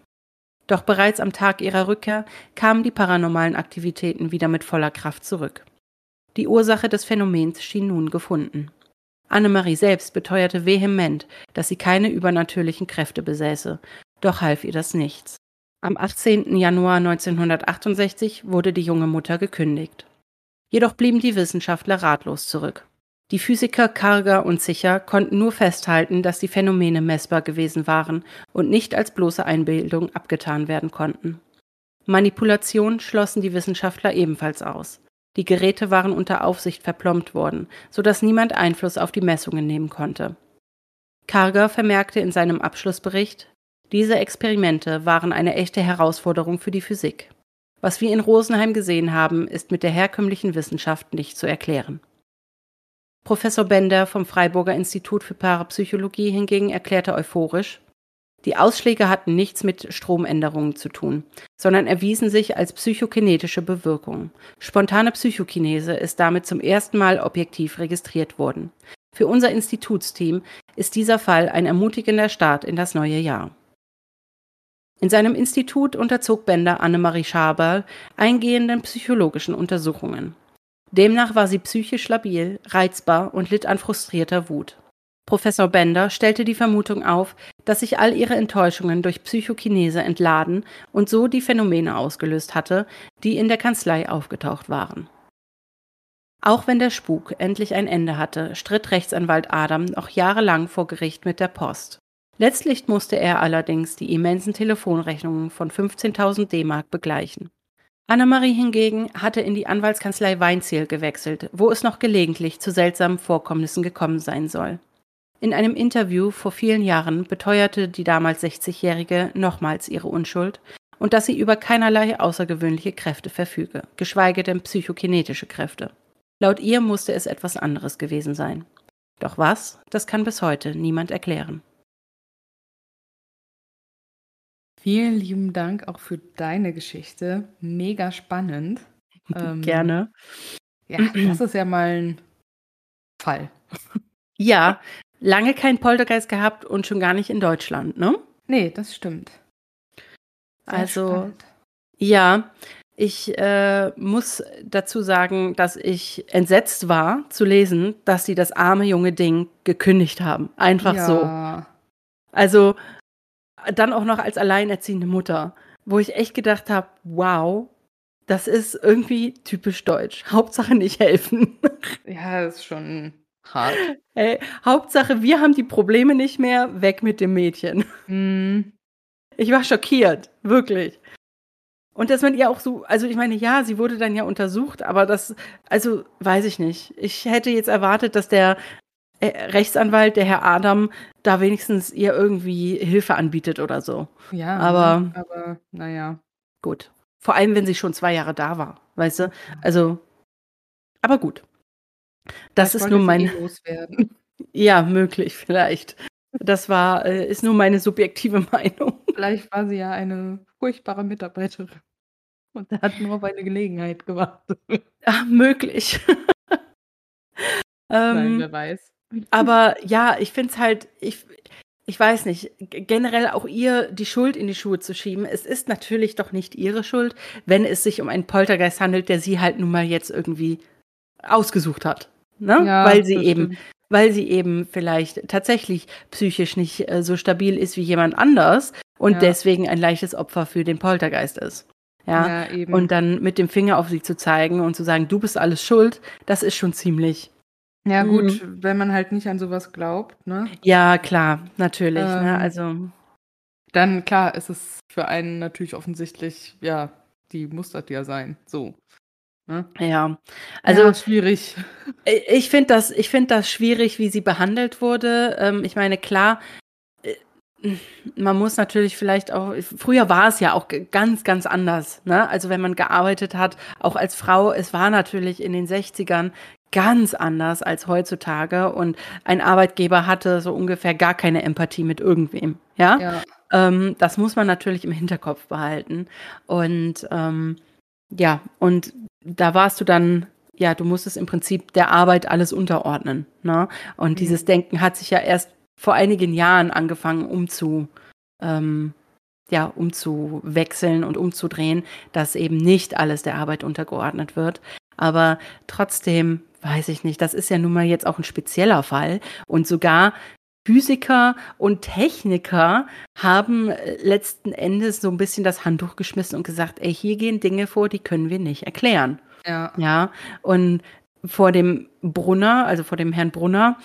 Doch bereits am Tag ihrer Rückkehr kamen die paranormalen Aktivitäten wieder mit voller Kraft zurück. Die Ursache des Phänomens schien nun gefunden. Annemarie selbst beteuerte vehement, dass sie keine übernatürlichen Kräfte besäße, doch half ihr das nichts. Am 18. Januar 1968 wurde die junge Mutter gekündigt. Jedoch blieben die Wissenschaftler ratlos zurück. Die Physiker Karger und Sicher konnten nur festhalten, dass die Phänomene messbar gewesen waren und nicht als bloße Einbildung abgetan werden konnten. Manipulation schlossen die Wissenschaftler ebenfalls aus. Die Geräte waren unter Aufsicht verplombt worden, so dass niemand Einfluss auf die Messungen nehmen konnte. Karger vermerkte in seinem Abschlussbericht, diese Experimente waren eine echte Herausforderung für die Physik. Was wir in Rosenheim gesehen haben, ist mit der herkömmlichen Wissenschaft nicht zu erklären. Professor Bender vom Freiburger Institut für Parapsychologie hingegen erklärte euphorisch, die Ausschläge hatten nichts mit Stromänderungen zu tun, sondern erwiesen sich als psychokinetische Bewirkung. Spontane Psychokinese ist damit zum ersten Mal objektiv registriert worden. Für unser Institutsteam ist dieser Fall ein ermutigender Start in das neue Jahr. In seinem Institut unterzog Bender Annemarie Schaberl eingehenden psychologischen Untersuchungen. Demnach war sie psychisch labil, reizbar und litt an frustrierter Wut. Professor Bender stellte die Vermutung auf, dass sich all ihre Enttäuschungen durch Psychokinese entladen und so die Phänomene ausgelöst hatte, die in der Kanzlei aufgetaucht waren. Auch wenn der Spuk endlich ein Ende hatte, stritt Rechtsanwalt Adam noch jahrelang vor Gericht mit der Post. Letztlich musste er allerdings die immensen Telefonrechnungen von 15.000 D-Mark begleichen. Annemarie hingegen hatte in die Anwaltskanzlei Weinziel gewechselt, wo es noch gelegentlich zu seltsamen Vorkommnissen gekommen sein soll. In einem Interview vor vielen Jahren beteuerte die damals 60-Jährige nochmals ihre Unschuld und dass sie über keinerlei außergewöhnliche Kräfte verfüge, geschweige denn psychokinetische Kräfte. Laut ihr musste es etwas anderes gewesen sein. Doch was, das kann bis heute niemand erklären. Vielen lieben Dank auch für deine Geschichte. Mega spannend. Ähm, Gerne. Ja, das ist ja mal ein Fall. Ja, lange kein Poltergeist gehabt und schon gar nicht in Deutschland, ne? Nee, das stimmt. Sehr also, spannend. ja, ich äh, muss dazu sagen, dass ich entsetzt war zu lesen, dass sie das arme junge Ding gekündigt haben. Einfach ja. so. Also, dann auch noch als alleinerziehende Mutter, wo ich echt gedacht habe, wow, das ist irgendwie typisch deutsch. Hauptsache nicht helfen. Ja, das ist schon Hart. Ey, Hauptsache, wir haben die Probleme nicht mehr, weg mit dem Mädchen. Mm. Ich war schockiert, wirklich. Und dass man ihr auch so, also ich meine, ja, sie wurde dann ja untersucht, aber das, also weiß ich nicht. Ich hätte jetzt erwartet, dass der äh, Rechtsanwalt, der Herr Adam, da wenigstens ihr irgendwie Hilfe anbietet oder so. Ja, aber, aber naja. Gut. Vor allem, wenn sie schon zwei Jahre da war, weißt du? Also, aber gut. Das ist nur mein. Eh ja, möglich, vielleicht. Das war, äh, ist nur meine subjektive Meinung. Vielleicht war sie ja eine furchtbare Mitarbeiterin. Und hat nur auf eine Gelegenheit gewartet. Ach, möglich. ähm, Nein, wer weiß. Aber ja, ich finde es halt, ich, ich weiß nicht, generell auch ihr die Schuld in die Schuhe zu schieben. Es ist natürlich doch nicht ihre Schuld, wenn es sich um einen Poltergeist handelt, der sie halt nun mal jetzt irgendwie ausgesucht hat ne? Ja, weil sie eben, stimmt. weil sie eben vielleicht tatsächlich psychisch nicht äh, so stabil ist wie jemand anders und Ja. deswegen ein leichtes Opfer für den Poltergeist ist. Ja, Ja, und dann mit dem Finger auf sie zu zeigen und zu sagen, du bist alles schuld, das ist schon ziemlich. ja, gut, Mhm. wenn man halt nicht an sowas glaubt, ne? Ja, klar, natürlich. ne? Ähm, Also, Dann klar ist es für einen natürlich offensichtlich, ja, die muss das ja sein. So. Ne? ja. Also, ja, schwierig. Ich finde das, ich finde das schwierig, wie sie behandelt wurde. Ähm, ich meine, klar, äh, man muss natürlich vielleicht auch, früher war es ja auch ganz, ganz anders. Ne? Also wenn man gearbeitet hat, auch als Frau, es war natürlich in den 60ern ganz anders als heutzutage und ein Arbeitgeber hatte so ungefähr gar keine Empathie mit irgendwem. Ja, Ja. ähm, das muss man natürlich im Hinterkopf behalten. Und ähm, ja, und da warst du dann, ja, du musstest im Prinzip der Arbeit alles unterordnen. Ne? Und Mhm. dieses Denken hat sich ja erst vor einigen Jahren angefangen umzu, ähm, ja, umzuwechseln und umzudrehen, dass eben nicht alles der Arbeit untergeordnet wird. Aber trotzdem weiß ich nicht, das ist ja nun mal jetzt auch ein spezieller Fall. Und sogar Physiker und Techniker haben äh, letzten Endes so ein bisschen das Handtuch geschmissen und gesagt, ey, hier gehen Dinge vor, die können wir nicht erklären. Ja. Ja, und vor dem Brunner, also vor dem Herrn Brunner,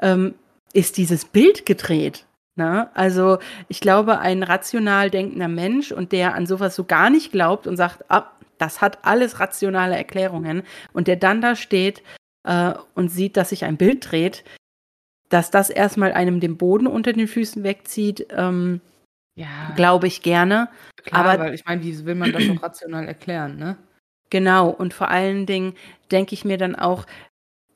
ähm, ist dieses Bild gedreht. Ne? Also ich glaube, ein rational denkender Mensch und der an sowas so gar nicht glaubt und sagt, ah, das hat alles rationale Erklärungen und der dann da steht äh, und sieht, dass sich ein Bild dreht, dass das erstmal einem den Boden unter den Füßen wegzieht, ähm, Ja, glaube ich gerne. klar, aber- weil ich meine, wie will man das auch rational erklären, ne? Genau, und vor allen Dingen denke ich mir dann auch,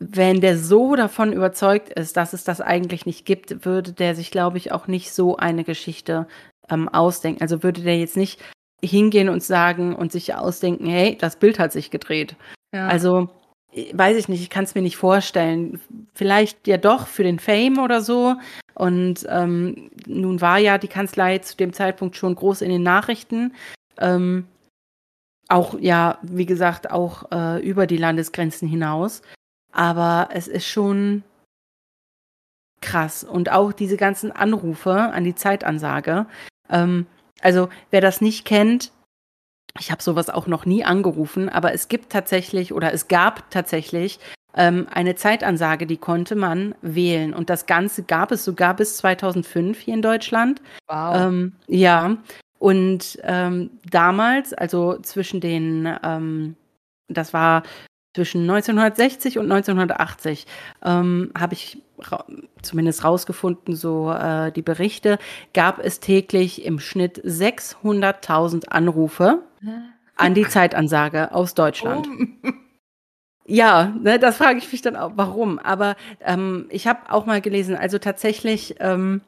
wenn der so davon überzeugt ist, dass es das eigentlich nicht gibt, würde der sich, glaube ich, auch nicht so eine Geschichte ähm, ausdenken. Also würde der jetzt nicht hingehen und sagen und sich ausdenken, hey, das Bild hat sich gedreht. Ja. Also weiß ich nicht, ich kann es mir nicht vorstellen. Vielleicht ja doch für den Fame oder so. Und ähm, nun war ja die Kanzlei zu dem Zeitpunkt schon groß in den Nachrichten. Ähm, auch ja, wie gesagt, auch äh, über die Landesgrenzen hinaus. Aber es ist schon krass. Und auch diese ganzen Anrufe an die Zeitansage. Ähm, also wer das nicht kennt, ich habe sowas auch noch nie angerufen, aber es gibt tatsächlich oder es gab tatsächlich ähm, eine Zeitansage, die konnte man wählen. Und das Ganze gab es sogar bis 2005 hier in Deutschland. wow. Ähm, ja, und ähm, damals, also zwischen den, ähm, das war zwischen 1960 und 1980, ähm, habe ich ra zumindest rausgefunden, so äh, die Berichte, gab es täglich im Schnitt 600.000 Anrufe an die Zeitansage aus Deutschland. Warum? Ja, ne, das frage ich mich dann auch, warum. Aber ähm, ich habe auch mal gelesen, also tatsächlich ähm,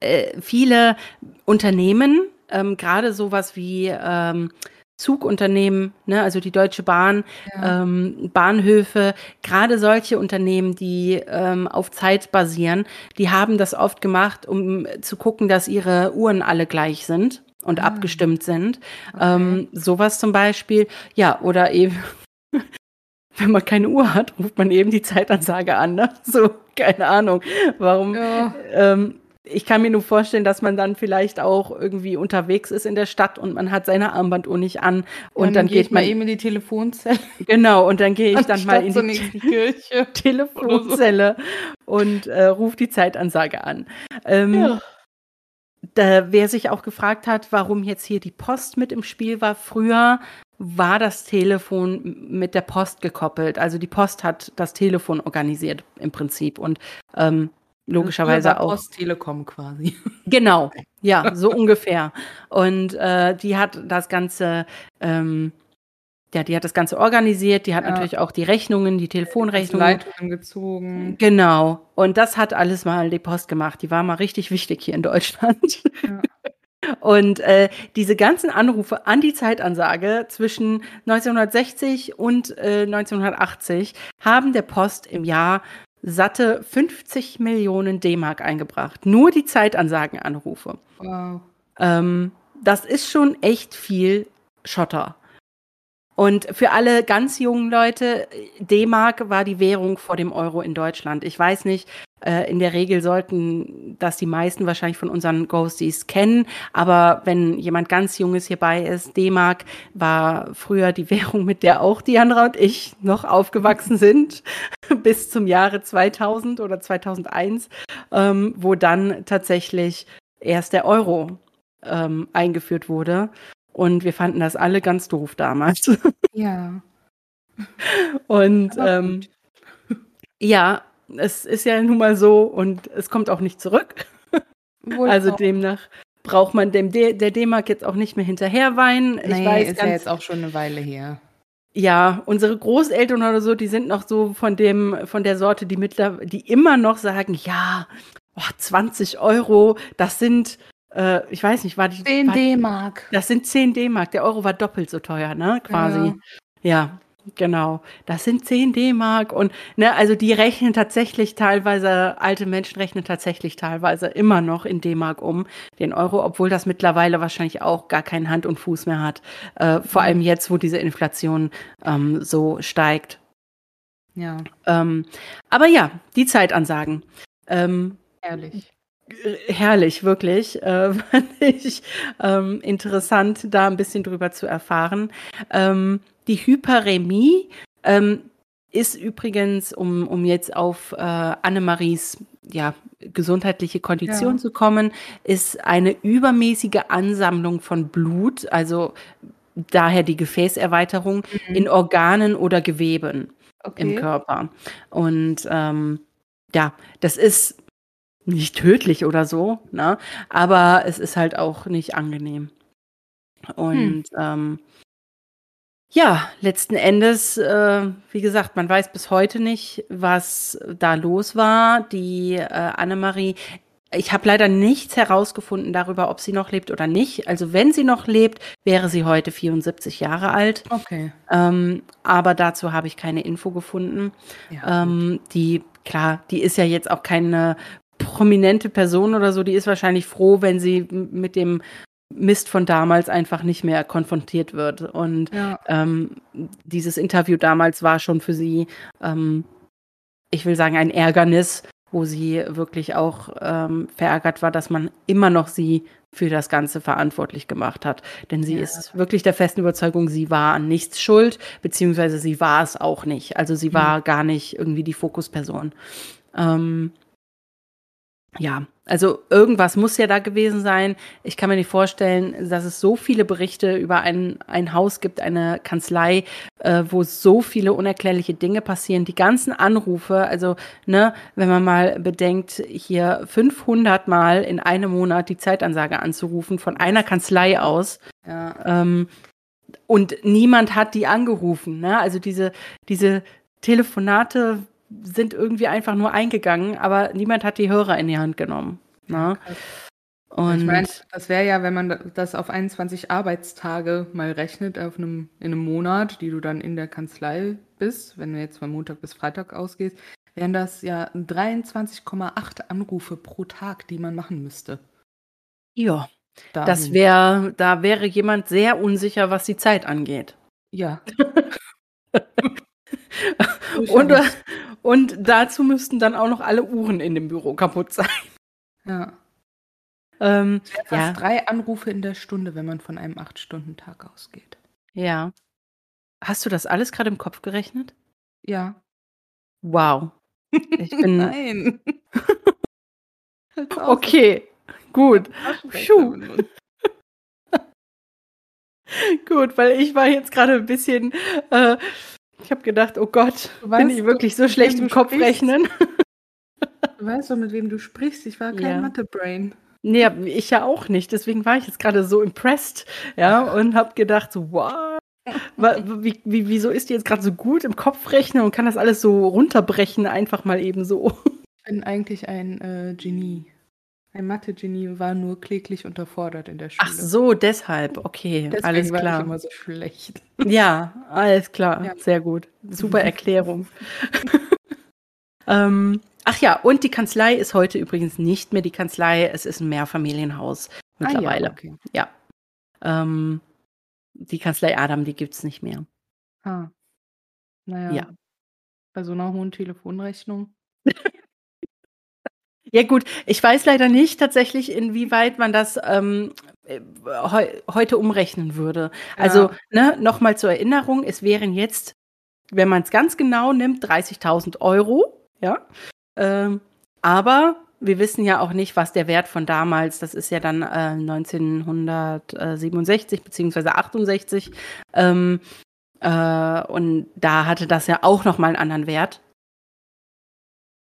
äh, viele Unternehmen, ähm, gerade sowas wie ähm, Zugunternehmen, ne, also die Deutsche Bahn, Ja. ähm, Bahnhöfe, gerade solche Unternehmen, die ähm, auf Zeit basieren, die haben das oft gemacht, um zu gucken, dass ihre Uhren alle gleich sind und Ah. abgestimmt sind. Okay. Ähm, sowas zum Beispiel. Ja, oder eben, wenn man keine Uhr hat, ruft man eben die Zeitansage an. Ne? So, keine Ahnung. Warum? ja. Ähm, ich kann mir nur vorstellen, dass man dann vielleicht auch irgendwie unterwegs ist in der Stadt und man hat seine Armbanduhr nicht an und dann, gehe geht ich mal man eben in die Telefonzelle. genau und dann gehe ich dann mal in die Kirche. Telefonzelle und äh, ruft die Zeitansage an. Ähm, Ja. Da, wer sich auch gefragt hat, warum jetzt hier die Post mit im Spiel war, früher war das Telefon mit der Post gekoppelt. Also die Post hat das Telefon organisiert im Prinzip und ähm, logischerweise war auch. Post Telekom quasi. Genau, ja, so ungefähr. Und äh, die hat das Ganze, ähm, ja, die hat das Ganze organisiert. Die hat Ja. natürlich auch die Rechnungen, die Telefonrechnungen. Leitungen gezogen. Genau. Und das hat alles mal die Post gemacht. Die war mal richtig wichtig hier in Deutschland. Ja. Und äh, diese ganzen Anrufe an die Zeitansage zwischen 1960 und äh, 1980 haben der Post im Jahr satte 50 Millionen D-Mark eingebracht. Nur die Zeitansagenanrufe. Wow. Ähm, das ist schon echt viel Schotter. Und für alle ganz jungen Leute, D-Mark war die Währung vor dem Euro in Deutschland. Ich weiß nicht, Äh, in der Regel sollten das die meisten wahrscheinlich von unseren Ghosties kennen. Aber wenn jemand ganz Junges hierbei ist, D-Mark war früher die Währung, mit der auch Diandra und ich noch aufgewachsen sind, bis zum Jahre 2000 oder 2001, ähm, wo dann tatsächlich erst der Euro ähm, eingeführt wurde. Und wir fanden das alle ganz doof damals. Ja. Und ähm, ja, es ist ja nun mal so und es kommt auch nicht zurück. Wohl also auch. demnach braucht man dem D der D-Mark jetzt auch nicht mehr hinterherweinen. Ich nee, weiß, ist ganz, ja jetzt auch schon eine Weile her. Ja, unsere Großeltern oder so, die sind noch so von dem, von der Sorte, die mittlerweile, die immer noch sagen, ja, oh, 20 Euro, das sind, äh, ich weiß nicht, war die 10 D-Mark. Das sind 10 D-Mark. Der Euro war doppelt so teuer, ne? Quasi. Ja. ja. Genau, das sind 10 D-Mark und ne, also die rechnen tatsächlich teilweise, alte Menschen rechnen tatsächlich teilweise immer noch in D-Mark um, den Euro, obwohl das mittlerweile wahrscheinlich auch gar keinen Hand und Fuß mehr hat. Äh, vor allem jetzt, wo diese Inflation ähm, so steigt. Ja. Ähm, aber ja, die Zeitansagen. Ähm, Herrlich herrlich, wirklich. Äh, fand ich ähm, interessant, da ein bisschen drüber zu erfahren. Ähm, die Hyperemie ähm, ist übrigens, um, um jetzt auf äh, Annemaries ja, gesundheitliche Kondition ja. zu kommen, ist eine übermäßige Ansammlung von Blut, also daher die Gefäßerweiterung mhm. in Organen oder Geweben okay. im Körper. Und ähm, ja, das ist nicht tödlich oder so, ne? aber es ist halt auch nicht angenehm. Und hm. ähm, ja, letzten Endes, äh, wie gesagt, man weiß bis heute nicht, was da los war. Die äh, Annemarie, ich habe leider nichts herausgefunden darüber, ob sie noch lebt oder nicht. Also wenn sie noch lebt, wäre sie heute 74 Jahre alt. Okay. Ähm, aber dazu habe ich keine Info gefunden. Ja, ähm, die, klar, die ist ja jetzt auch keine prominente Person oder so, die ist wahrscheinlich froh, wenn sie mit dem Mist von damals einfach nicht mehr konfrontiert wird. Und ja. ähm, dieses Interview damals war schon für sie, ähm, ich will sagen, ein Ärgernis, wo sie wirklich auch ähm, verärgert war, dass man immer noch sie für das Ganze verantwortlich gemacht hat. Denn sie ja. ist wirklich der festen Überzeugung, sie war an nichts schuld, beziehungsweise sie war es auch nicht. Also sie war mhm. gar nicht irgendwie die Fokusperson. Ähm, ja, also irgendwas muss ja da gewesen sein. Ich kann mir nicht vorstellen, dass es so viele Berichte über ein, ein Haus gibt, eine Kanzlei, äh, wo so viele unerklärliche Dinge passieren. Die ganzen Anrufe, also ne, wenn man mal bedenkt, hier 500 Mal in einem Monat die Zeitansage anzurufen von einer Kanzlei aus. Ja. Ähm, und niemand hat die angerufen. Ne? Also diese, diese Telefonate sind irgendwie einfach nur eingegangen, aber niemand hat die Hörer in die Hand genommen. Ne? Und ich meine, das wäre ja, wenn man das auf 21 Arbeitstage mal rechnet, auf einem, in einem Monat, die du dann in der Kanzlei bist, wenn du jetzt von Montag bis Freitag ausgehst, wären das ja 23,8 Anrufe pro Tag, die man machen müsste. Ja, Dahin. das wäre, da wäre jemand sehr unsicher, was die Zeit angeht. Ja. und, und dazu müssten dann auch noch alle Uhren in dem Büro kaputt sein. Ja. Ähm, fast ja. drei Anrufe in der Stunde, wenn man von einem Acht-Stunden-Tag ausgeht. Ja. Hast du das alles gerade im Kopf gerechnet? Ja. Wow. Ich bin. Nein. okay, gut. gut, weil ich war jetzt gerade ein bisschen äh, ich habe gedacht, oh Gott, du bin ich wirklich so schlecht im Kopf sprichst. rechnen? Du weißt doch, mit wem du sprichst. Ich war kein ja. Mathe-Brain. Nee, ich ja auch nicht. Deswegen war ich jetzt gerade so impressed, ja, und habe gedacht, so, wow. Wie, wie, wieso ist die jetzt gerade so gut im Kopf rechnen und kann das alles so runterbrechen, einfach mal eben so? Ich bin eigentlich ein äh, Genie. Ein Mathe-Genie war nur kläglich unterfordert in der Schule. Ach so, deshalb. Okay, Deswegen alles klar. War ich immer so schlecht. Ja, alles klar. Ja. Sehr gut. Super Erklärung. ähm, ach ja, und die Kanzlei ist heute übrigens nicht mehr die Kanzlei. Es ist ein Mehrfamilienhaus mittlerweile. Ah, ja. Okay. ja. Ähm, die Kanzlei Adam, die gibt es nicht mehr. Ah. Naja. Ja. Bei so einer hohen Telefonrechnung. Ja gut, ich weiß leider nicht tatsächlich, inwieweit man das ähm, äh, heu heute umrechnen würde. Also Ja. ne, nochmal zur Erinnerung, es wären jetzt, wenn man es ganz genau nimmt, 30.000 Euro. Ja, ähm, aber wir wissen ja auch nicht, was der Wert von damals, das ist ja dann äh, 1967 beziehungsweise 68, ähm, äh, und da hatte das ja auch noch mal einen anderen Wert.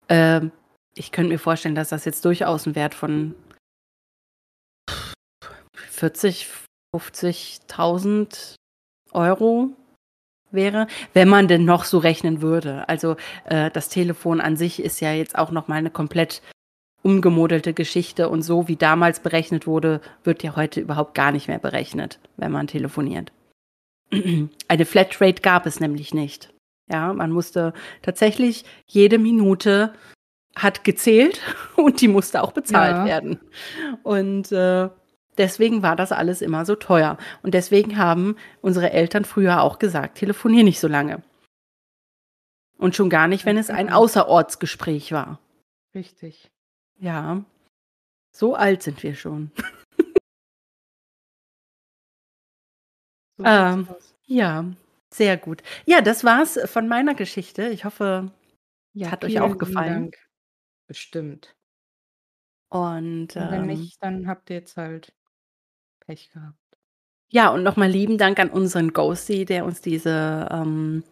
Ähm, ich könnte mir vorstellen, dass das jetzt durchaus ein Wert von 40, 50.000 Euro wäre, wenn man denn noch so rechnen würde. Also äh, das Telefon an sich ist ja jetzt auch noch mal eine komplett umgemodelte Geschichte und so wie damals berechnet wurde, wird ja heute überhaupt gar nicht mehr berechnet, wenn man telefoniert. Eine Flatrate gab es nämlich nicht. Ja, man musste tatsächlich jede Minute hat gezählt und die musste auch bezahlt Ja. werden. Und äh, deswegen war das alles immer so teuer. Und deswegen haben unsere Eltern früher auch gesagt, telefonier nicht so lange. Und schon gar nicht, wenn es ein. Außerortsgespräch war. Richtig. Ja, so alt sind wir schon. So Ähm. Ja, sehr gut. Ja, das war's von meiner Geschichte. Ich hoffe, Ja, hat euch auch gefallen. Dank. Bestimmt. Und Und wenn ähm, nicht, dann habt ihr jetzt halt Pech gehabt. ja, und nochmal lieben Dank an unseren Ghosty, der uns diese ähm,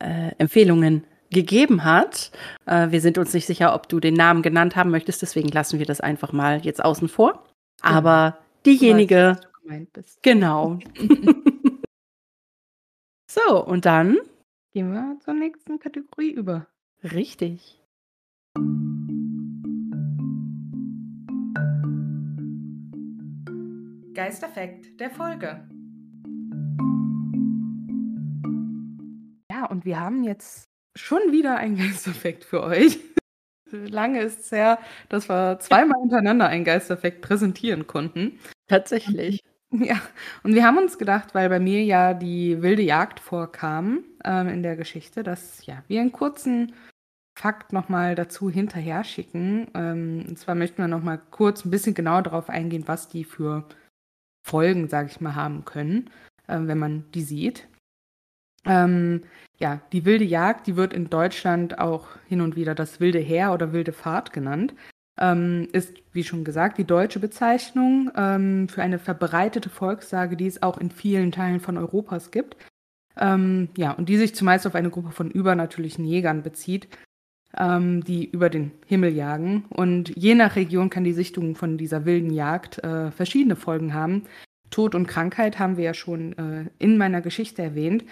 äh, Empfehlungen gegeben hat. Äh, wir sind uns nicht sicher, ob du den Namen genannt haben möchtest, deswegen lassen wir das einfach mal jetzt außen vor. Aber Du weißt, diejenige, dass du gemeint bist. genau. so, und dann Gehen wir zur nächsten Kategorie über. richtig. Geisterfekt der Folge. Ja, und wir haben jetzt schon wieder einen Geisterfekt für euch. Lange ist es her, dass wir zweimal hintereinander einen Geisterfekt präsentieren konnten. Tatsächlich. Ja, und wir haben uns gedacht, weil bei mir ja die wilde Jagd vorkam ähm, in der Geschichte, dass ja, wir einen kurzen Fakt nochmal dazu hinterher schicken. Ähm, und zwar möchten wir nochmal kurz ein bisschen genauer darauf eingehen, was die für Folgen, sage ich mal, haben können, ähm, wenn man die sieht. Ähm, ja, die wilde Jagd, die wird in Deutschland auch hin und wieder das wilde Heer oder wilde Fahrt genannt. Ähm, ist, wie schon gesagt, die deutsche Bezeichnung ähm, für eine verbreitete Volkssage, die es auch in vielen Teilen von Europas gibt. Ähm, ja, und die sich zumeist auf eine Gruppe von übernatürlichen Jägern bezieht, ähm, die über den Himmel jagen. Und je nach Region kann die Sichtung von dieser wilden Jagd äh, verschiedene Folgen haben. Tod und Krankheit haben wir ja schon äh, in meiner Geschichte erwähnt.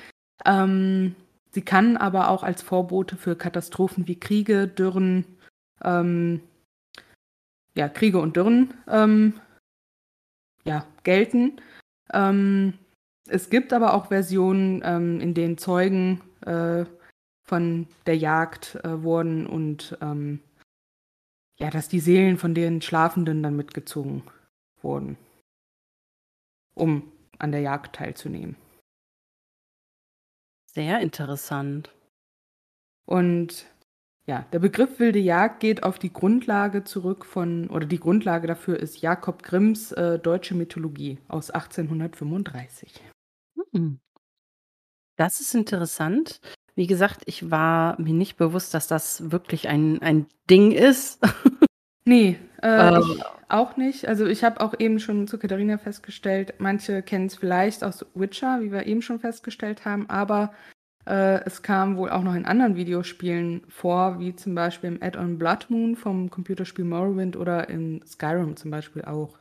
Ähm, sie kann aber auch als Vorbote für Katastrophen wie Kriege, Dürren, ähm, ja, Kriege und Dürren ähm, ja, gelten. Ähm, es gibt aber auch Versionen, ähm, in denen Zeugen äh, von der Jagd äh, wurden und ähm, ja, dass die Seelen von den Schlafenden dann mitgezogen wurden, um an der Jagd teilzunehmen. Sehr interessant. Und ja, der Begriff wilde Jagd geht auf die Grundlage zurück von, oder die Grundlage dafür ist Jakob Grimms äh, Deutsche Mythologie aus 1835. Hm. Das ist interessant. Wie gesagt, ich war mir nicht bewusst, dass das wirklich ein, ein Ding ist. Nee, äh, Ähm. auch nicht. Also ich habe auch eben schon zu Katharina festgestellt, manche kennen es vielleicht aus Witcher, wie wir eben schon festgestellt haben, aber äh, es kam wohl auch noch in anderen Videospielen vor, wie zum Beispiel im Add-on Blood Moon vom Computerspiel Morrowind oder in Skyrim zum Beispiel auch.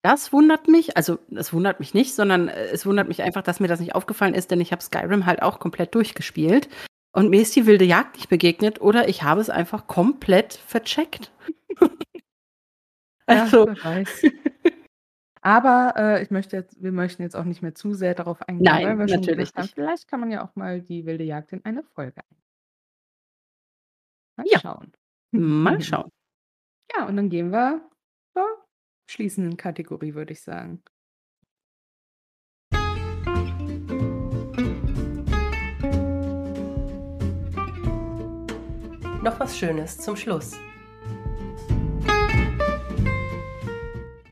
Das wundert mich, also es wundert mich nicht, sondern äh, es wundert mich einfach, dass mir das nicht aufgefallen ist, denn ich habe Skyrim halt auch komplett durchgespielt und mir ist die wilde Jagd nicht begegnet oder ich habe es einfach komplett vercheckt. also, ja, weiß. Aber äh, ich möchte jetzt, wir möchten jetzt auch nicht mehr zu sehr darauf eingehen, Nein, weil wir schon natürlich gesagt haben, vielleicht kann man ja auch mal die wilde Jagd in eine Folge ein. Mal Ja. schauen. mal schauen. Ja, und dann gehen wir abschließenden Kategorie, würde ich sagen. Noch was Schönes zum Schluss.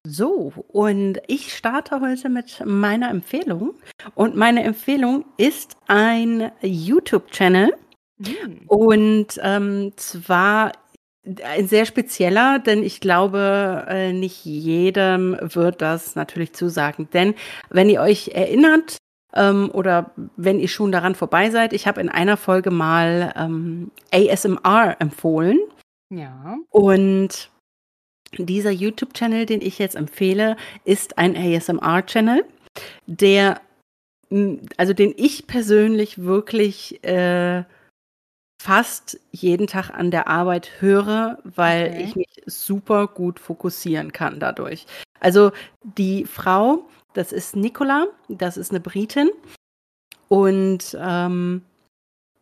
So, und ich starte heute mit meiner Empfehlung. Und meine Empfehlung ist ein YouTube-Channel. Mhm. Und ähm, zwar ein sehr spezieller, denn ich glaube, äh, nicht jedem wird das natürlich zusagen. Denn wenn ihr euch erinnert, ähm, oder wenn ihr schon daran vorbei seid, ich habe in einer Folge mal ähm, ASMR empfohlen. Ja. Und dieser YouTube-Channel, den ich jetzt empfehle, ist ein ASMR-Channel, der, also den ich persönlich wirklich äh, fast jeden Tag an der Arbeit höre, weil okay. ich mich super gut fokussieren kann dadurch. Also die Frau, das ist Nicola, das ist eine Britin und ähm,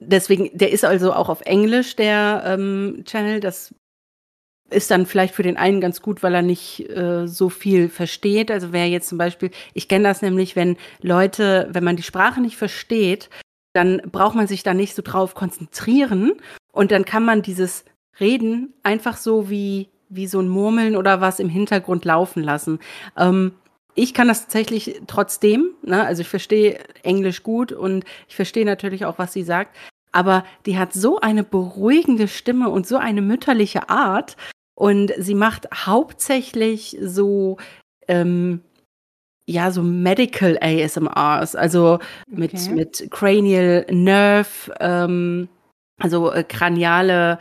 deswegen, der ist also auch auf Englisch der ähm, Channel. Das ist dann vielleicht für den einen ganz gut, weil er nicht äh, so viel versteht. Also wer jetzt zum Beispiel, ich kenne das nämlich, wenn Leute, wenn man die Sprache nicht versteht, dann braucht man sich da nicht so drauf konzentrieren und dann kann man dieses Reden einfach so wie, wie so ein Murmeln oder was im Hintergrund laufen lassen. Ähm, ich kann das tatsächlich trotzdem, ne? also ich verstehe Englisch gut und ich verstehe natürlich auch, was sie sagt, aber die hat so eine beruhigende Stimme und so eine mütterliche Art, und sie macht hauptsächlich so, ähm, ja, so Medical ASMRs, also mit, okay. mit Cranial Nerve, ähm, also äh, kraniale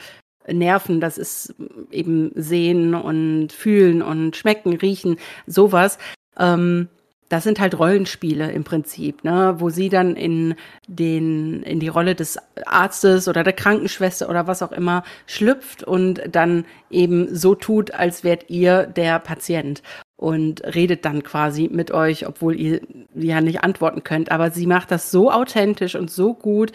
Nerven, das ist eben sehen und fühlen und schmecken, riechen, sowas. Ähm, das sind halt Rollenspiele im Prinzip, ne, wo sie dann in den in die Rolle des Arztes oder der Krankenschwester oder was auch immer schlüpft und dann eben so tut, als wärt ihr der Patient und redet dann quasi mit euch, obwohl ihr ja nicht antworten könnt, aber sie macht das so authentisch und so gut,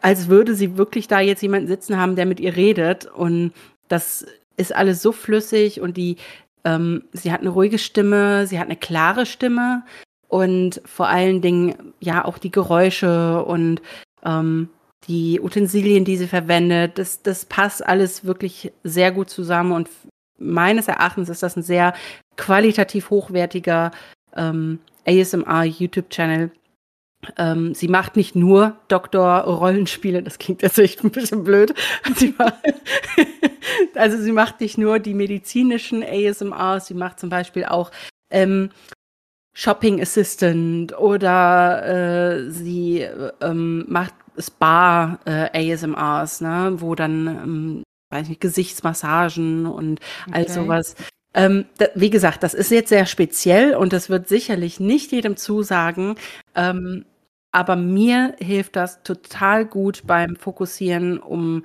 als würde sie wirklich da jetzt jemanden sitzen haben, der mit ihr redet. Und das ist alles so flüssig und die ähm, sie hat eine ruhige Stimme, sie hat eine klare Stimme und vor allen Dingen ja auch die Geräusche und ähm, die Utensilien, die sie verwendet, das, das passt alles wirklich sehr gut zusammen und meines Erachtens ist das ein sehr qualitativ hochwertiger ähm, ASMR-YouTube-Channel, ähm, sie macht nicht nur Doktor-Rollenspiele, das klingt jetzt echt ein bisschen blöd. Sie macht, also sie macht nicht nur die medizinischen ASMRs, sie macht zum Beispiel auch ähm, Shopping Assistant oder äh, sie ähm, macht Spa äh, ASMRs, ne, wo dann ähm, weiß nicht Gesichtsmassagen und okay. all sowas. Ähm, da, wie gesagt, das ist jetzt sehr speziell und das wird sicherlich nicht jedem zusagen. Ähm, aber mir hilft das total gut beim Fokussieren, um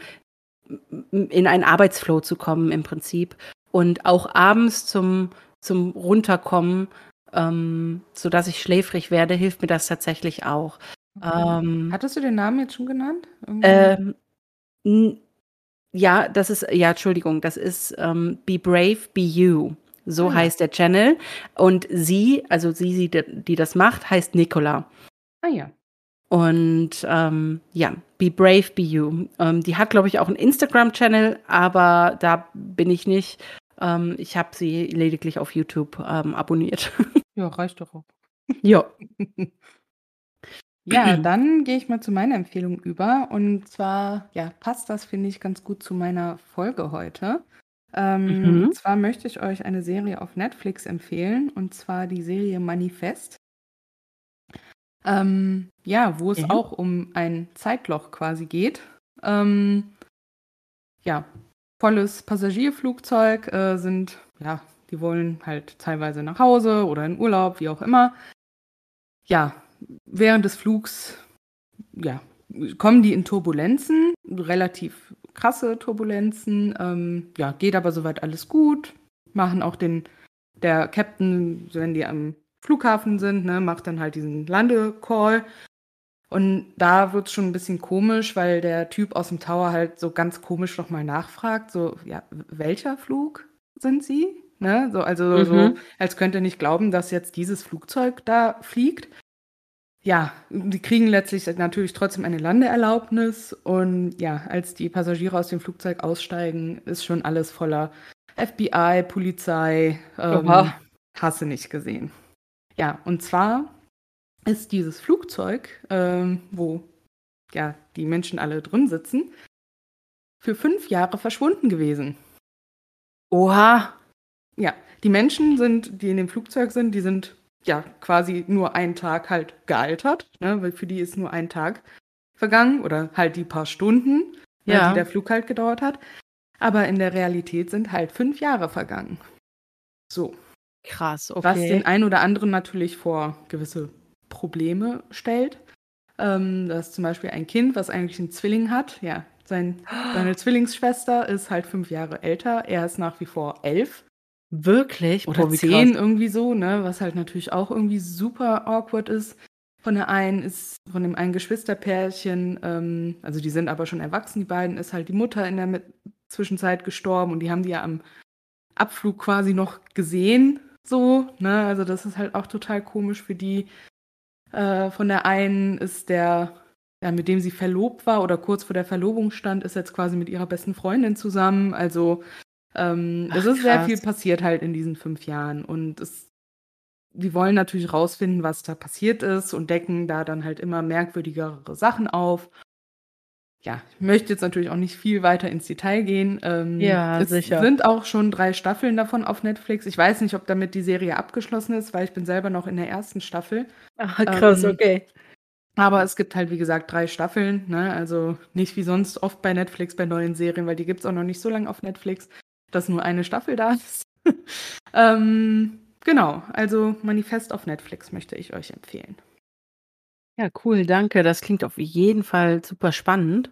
in einen Arbeitsflow zu kommen im Prinzip. Und auch abends zum, zum Runterkommen, ähm, sodass ich schläfrig werde, hilft mir das tatsächlich auch. Okay. Ähm, Hattest du den Namen jetzt schon genannt? Ja, das ist, ja, Entschuldigung, das ist ähm, Be Brave, Be You. So ah. heißt der Channel. Und sie, also sie, die, die das macht, heißt Nicola. Ah ja. Und ähm, ja, Be Brave, Be You. Ähm, die hat, glaube ich, auch einen Instagram-Channel, aber da bin ich nicht. Ähm, ich habe sie lediglich auf YouTube ähm, abonniert. Ja, reicht doch auch. Ja. Ja, dann gehe ich mal zu meiner Empfehlung über. Und zwar, ja, passt das, finde ich, ganz gut zu meiner Folge heute. Ähm, mhm. Und zwar möchte ich euch eine Serie auf Netflix empfehlen, und zwar die Serie Manifest. Ähm, ja, wo es mhm. auch um ein Zeitloch quasi geht. Ähm, ja, volles Passagierflugzeug äh, sind, ja, die wollen halt teilweise nach Hause oder in Urlaub, wie auch immer. Ja, während des Flugs, ja, kommen die in Turbulenzen, relativ krasse Turbulenzen. Ähm, ja, geht aber soweit alles gut. Machen auch den, der Captain, wenn die am Flughafen sind, ne, macht dann halt diesen Landecall. Und da wird es schon ein bisschen komisch, weil der Typ aus dem Tower halt so ganz komisch nochmal nachfragt, so, ja, welcher Flug sind Sie? Ne? So, also mhm. so, als könnte er nicht glauben, dass jetzt dieses Flugzeug da fliegt. Ja, die kriegen letztlich natürlich trotzdem eine Landeerlaubnis und ja, als die Passagiere aus dem Flugzeug aussteigen, ist schon alles voller FBI, Polizei, ähm, hasse nicht gesehen. Ja, und zwar ist dieses Flugzeug, ähm, wo ja die Menschen alle drin sitzen, für fünf Jahre verschwunden gewesen. Oha. Ja, die Menschen sind, die in dem Flugzeug sind, die sind ja quasi nur einen Tag halt gealtert, ne, weil für die ist nur ein Tag vergangen oder halt die paar Stunden, ne, Ja. die der Flug halt gedauert hat. Aber in der Realität sind halt fünf Jahre vergangen. So. Krass, okay. Was den einen oder anderen natürlich vor gewisse Probleme stellt. Ähm, dass zum Beispiel ein Kind, was eigentlich einen Zwilling hat, ja, sein, seine Zwillingsschwester ist halt fünf Jahre älter, er ist nach wie vor elf Wirklich? oder Boah, zehn krass. irgendwie so, ne, was halt natürlich auch irgendwie super awkward ist. Von der einen ist, von dem einen Geschwisterpärchen, ähm, also die sind aber schon erwachsen, die beiden, ist halt die Mutter in der Mit Zwischenzeit gestorben und die haben die ja am Abflug quasi noch gesehen, so, ne, also das ist halt auch total komisch für die. Äh, von der einen ist der, ja, mit dem sie verlobt war oder kurz vor der Verlobung stand, ist jetzt quasi mit ihrer besten Freundin zusammen. Also ähm, es Ach, ist sehr krass. viel passiert halt in diesen fünf Jahren und es, die wollen natürlich rausfinden, was da passiert ist und decken da dann halt immer merkwürdigere Sachen auf. Ja, ich möchte jetzt natürlich auch nicht viel weiter ins Detail gehen. Ähm, Ja, es sicher. sind auch schon drei Staffeln davon auf Netflix. Ich weiß nicht, ob damit die Serie abgeschlossen ist, weil ich bin selber noch in der ersten Staffel. Ah, krass, Ähm, okay. Aber es gibt halt, wie gesagt, drei Staffeln. Ne? Also nicht wie sonst oft bei Netflix bei neuen Serien, weil die gibt es auch noch nicht so lange auf Netflix, dass nur eine Staffel da ist. ähm, genau, also Manifest auf Netflix möchte ich euch empfehlen. Ja, cool, danke. Das klingt auf jeden Fall super spannend.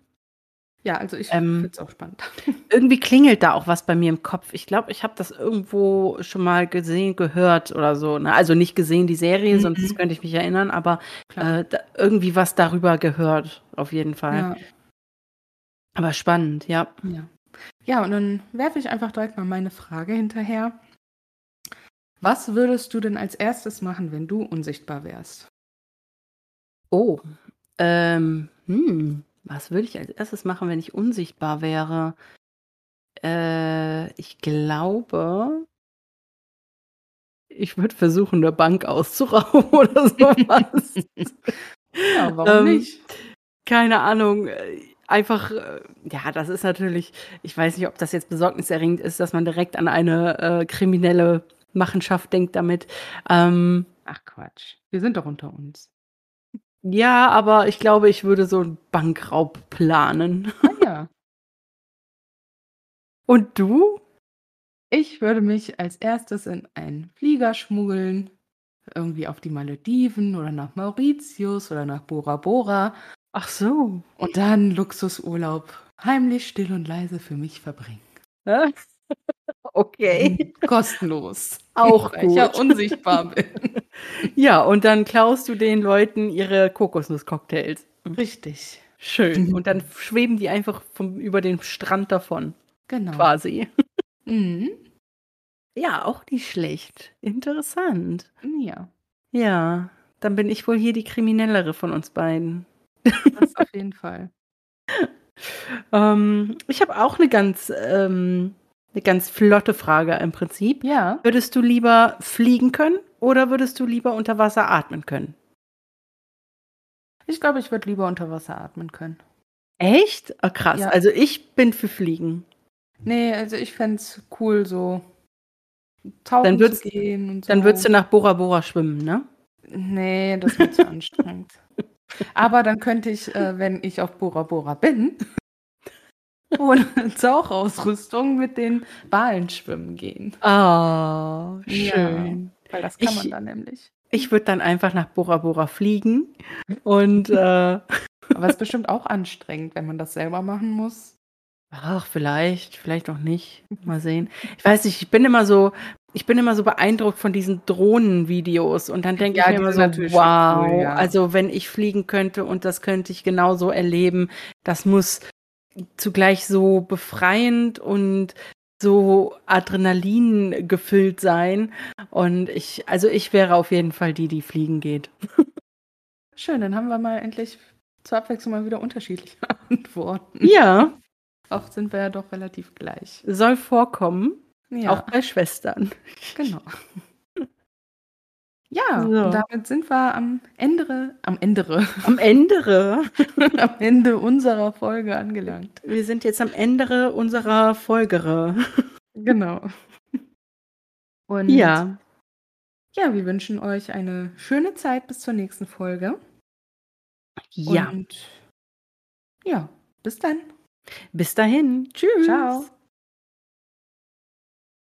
Ja, also ich Ähm, finde es auch spannend. Irgendwie klingelt da auch was bei mir im Kopf. Ich glaube, ich habe das irgendwo schon mal gesehen, gehört oder so. Ne? Also nicht gesehen, die Serie, Mhm. sonst könnte ich mich erinnern, aber äh, da, irgendwie was darüber gehört, auf jeden Fall. ja, Aber spannend, ja. ja. Ja, und dann werfe ich einfach direkt mal meine Frage hinterher. Was würdest du denn als erstes machen, wenn du unsichtbar wärst? Oh. Ähm, hm, was würde ich als erstes machen, wenn ich unsichtbar wäre? Äh, ich glaube, ich würde versuchen, eine Bank auszurauben oder sowas. Ja, warum Ähm, nicht? Keine Ahnung. Einfach, äh, ja, das ist natürlich, ich weiß nicht, ob das jetzt besorgniserregend ist, dass man direkt an eine äh, kriminelle Machenschaft denkt damit. Ähm, Ach Quatsch, wir sind doch unter uns. ja, aber ich glaube, ich würde so einen Bankraub planen. Ah ja. Und du? Ich würde mich als erstes in einen Flieger schmuggeln, irgendwie auf die Malediven oder nach Mauritius oder nach Bora Bora Ach so. und dann Luxusurlaub heimlich, still und leise für mich verbringen. Okay. Kostenlos. Auch weil ich ja gut. unsichtbar bin. Ja, und dann klaust du den Leuten ihre Kokosnusscocktails. Richtig. Schön. Und dann schweben die einfach vom, über den Strand davon, Genau. quasi. Mhm. Ja, auch nicht schlecht. Interessant. Ja, Ja, dann bin ich wohl hier die Kriminellere von uns beiden. Das auf jeden Fall. Ähm, ich habe auch eine ganz, ähm, eine ganz flotte Frage im Prinzip. Ja, Würdest du lieber fliegen können oder würdest du lieber unter Wasser atmen können? ich glaube, ich würde lieber unter Wasser atmen können. Echt? Ah, krass. Ja. Also ich bin für Fliegen. Nee, also ich fände es cool, so tauchen Dann würdest- zu gehen und so. Dann würdest du nach Bora Bora schwimmen, ne? Nee, das wird zu anstrengend. Aber dann könnte ich, äh, wenn ich auf Bora Bora bin, ohne Tauchausrüstung mit den Walen schwimmen gehen. Ah, schön. Weil das kann man Ich- dann nämlich. Ich würde dann einfach nach Bora Bora fliegen und äh, Aber es ist bestimmt auch anstrengend, wenn man das selber machen muss. ach, vielleicht, vielleicht auch nicht. Mal sehen. Ich weiß nicht, ich bin immer so, ich bin immer so beeindruckt von diesen Drohnenvideos und dann denke Ja, ich mir immer so, wow, cool, ja. also wenn ich fliegen könnte und das könnte ich genauso erleben, das muss zugleich so befreiend und so Adrenalin gefüllt sein und ich, also ich wäre auf jeden Fall die, die fliegen geht. Schön, dann haben wir mal endlich zur Abwechslung mal wieder unterschiedliche Antworten. Ja, Auch sind wir ja doch relativ gleich. soll vorkommen, Ja, auch bei Schwestern. genau. Ja, So. und damit sind wir am Ende, am Ende, Am Ende. am Ende unserer Folge angelangt. Wir sind jetzt am Ende unserer Folgere. Genau. Und Ja. ja, wir wünschen euch eine schöne Zeit bis zur nächsten Folge. Ja. Und ja, bis dann. Bis dahin. Tschüss. Ciao.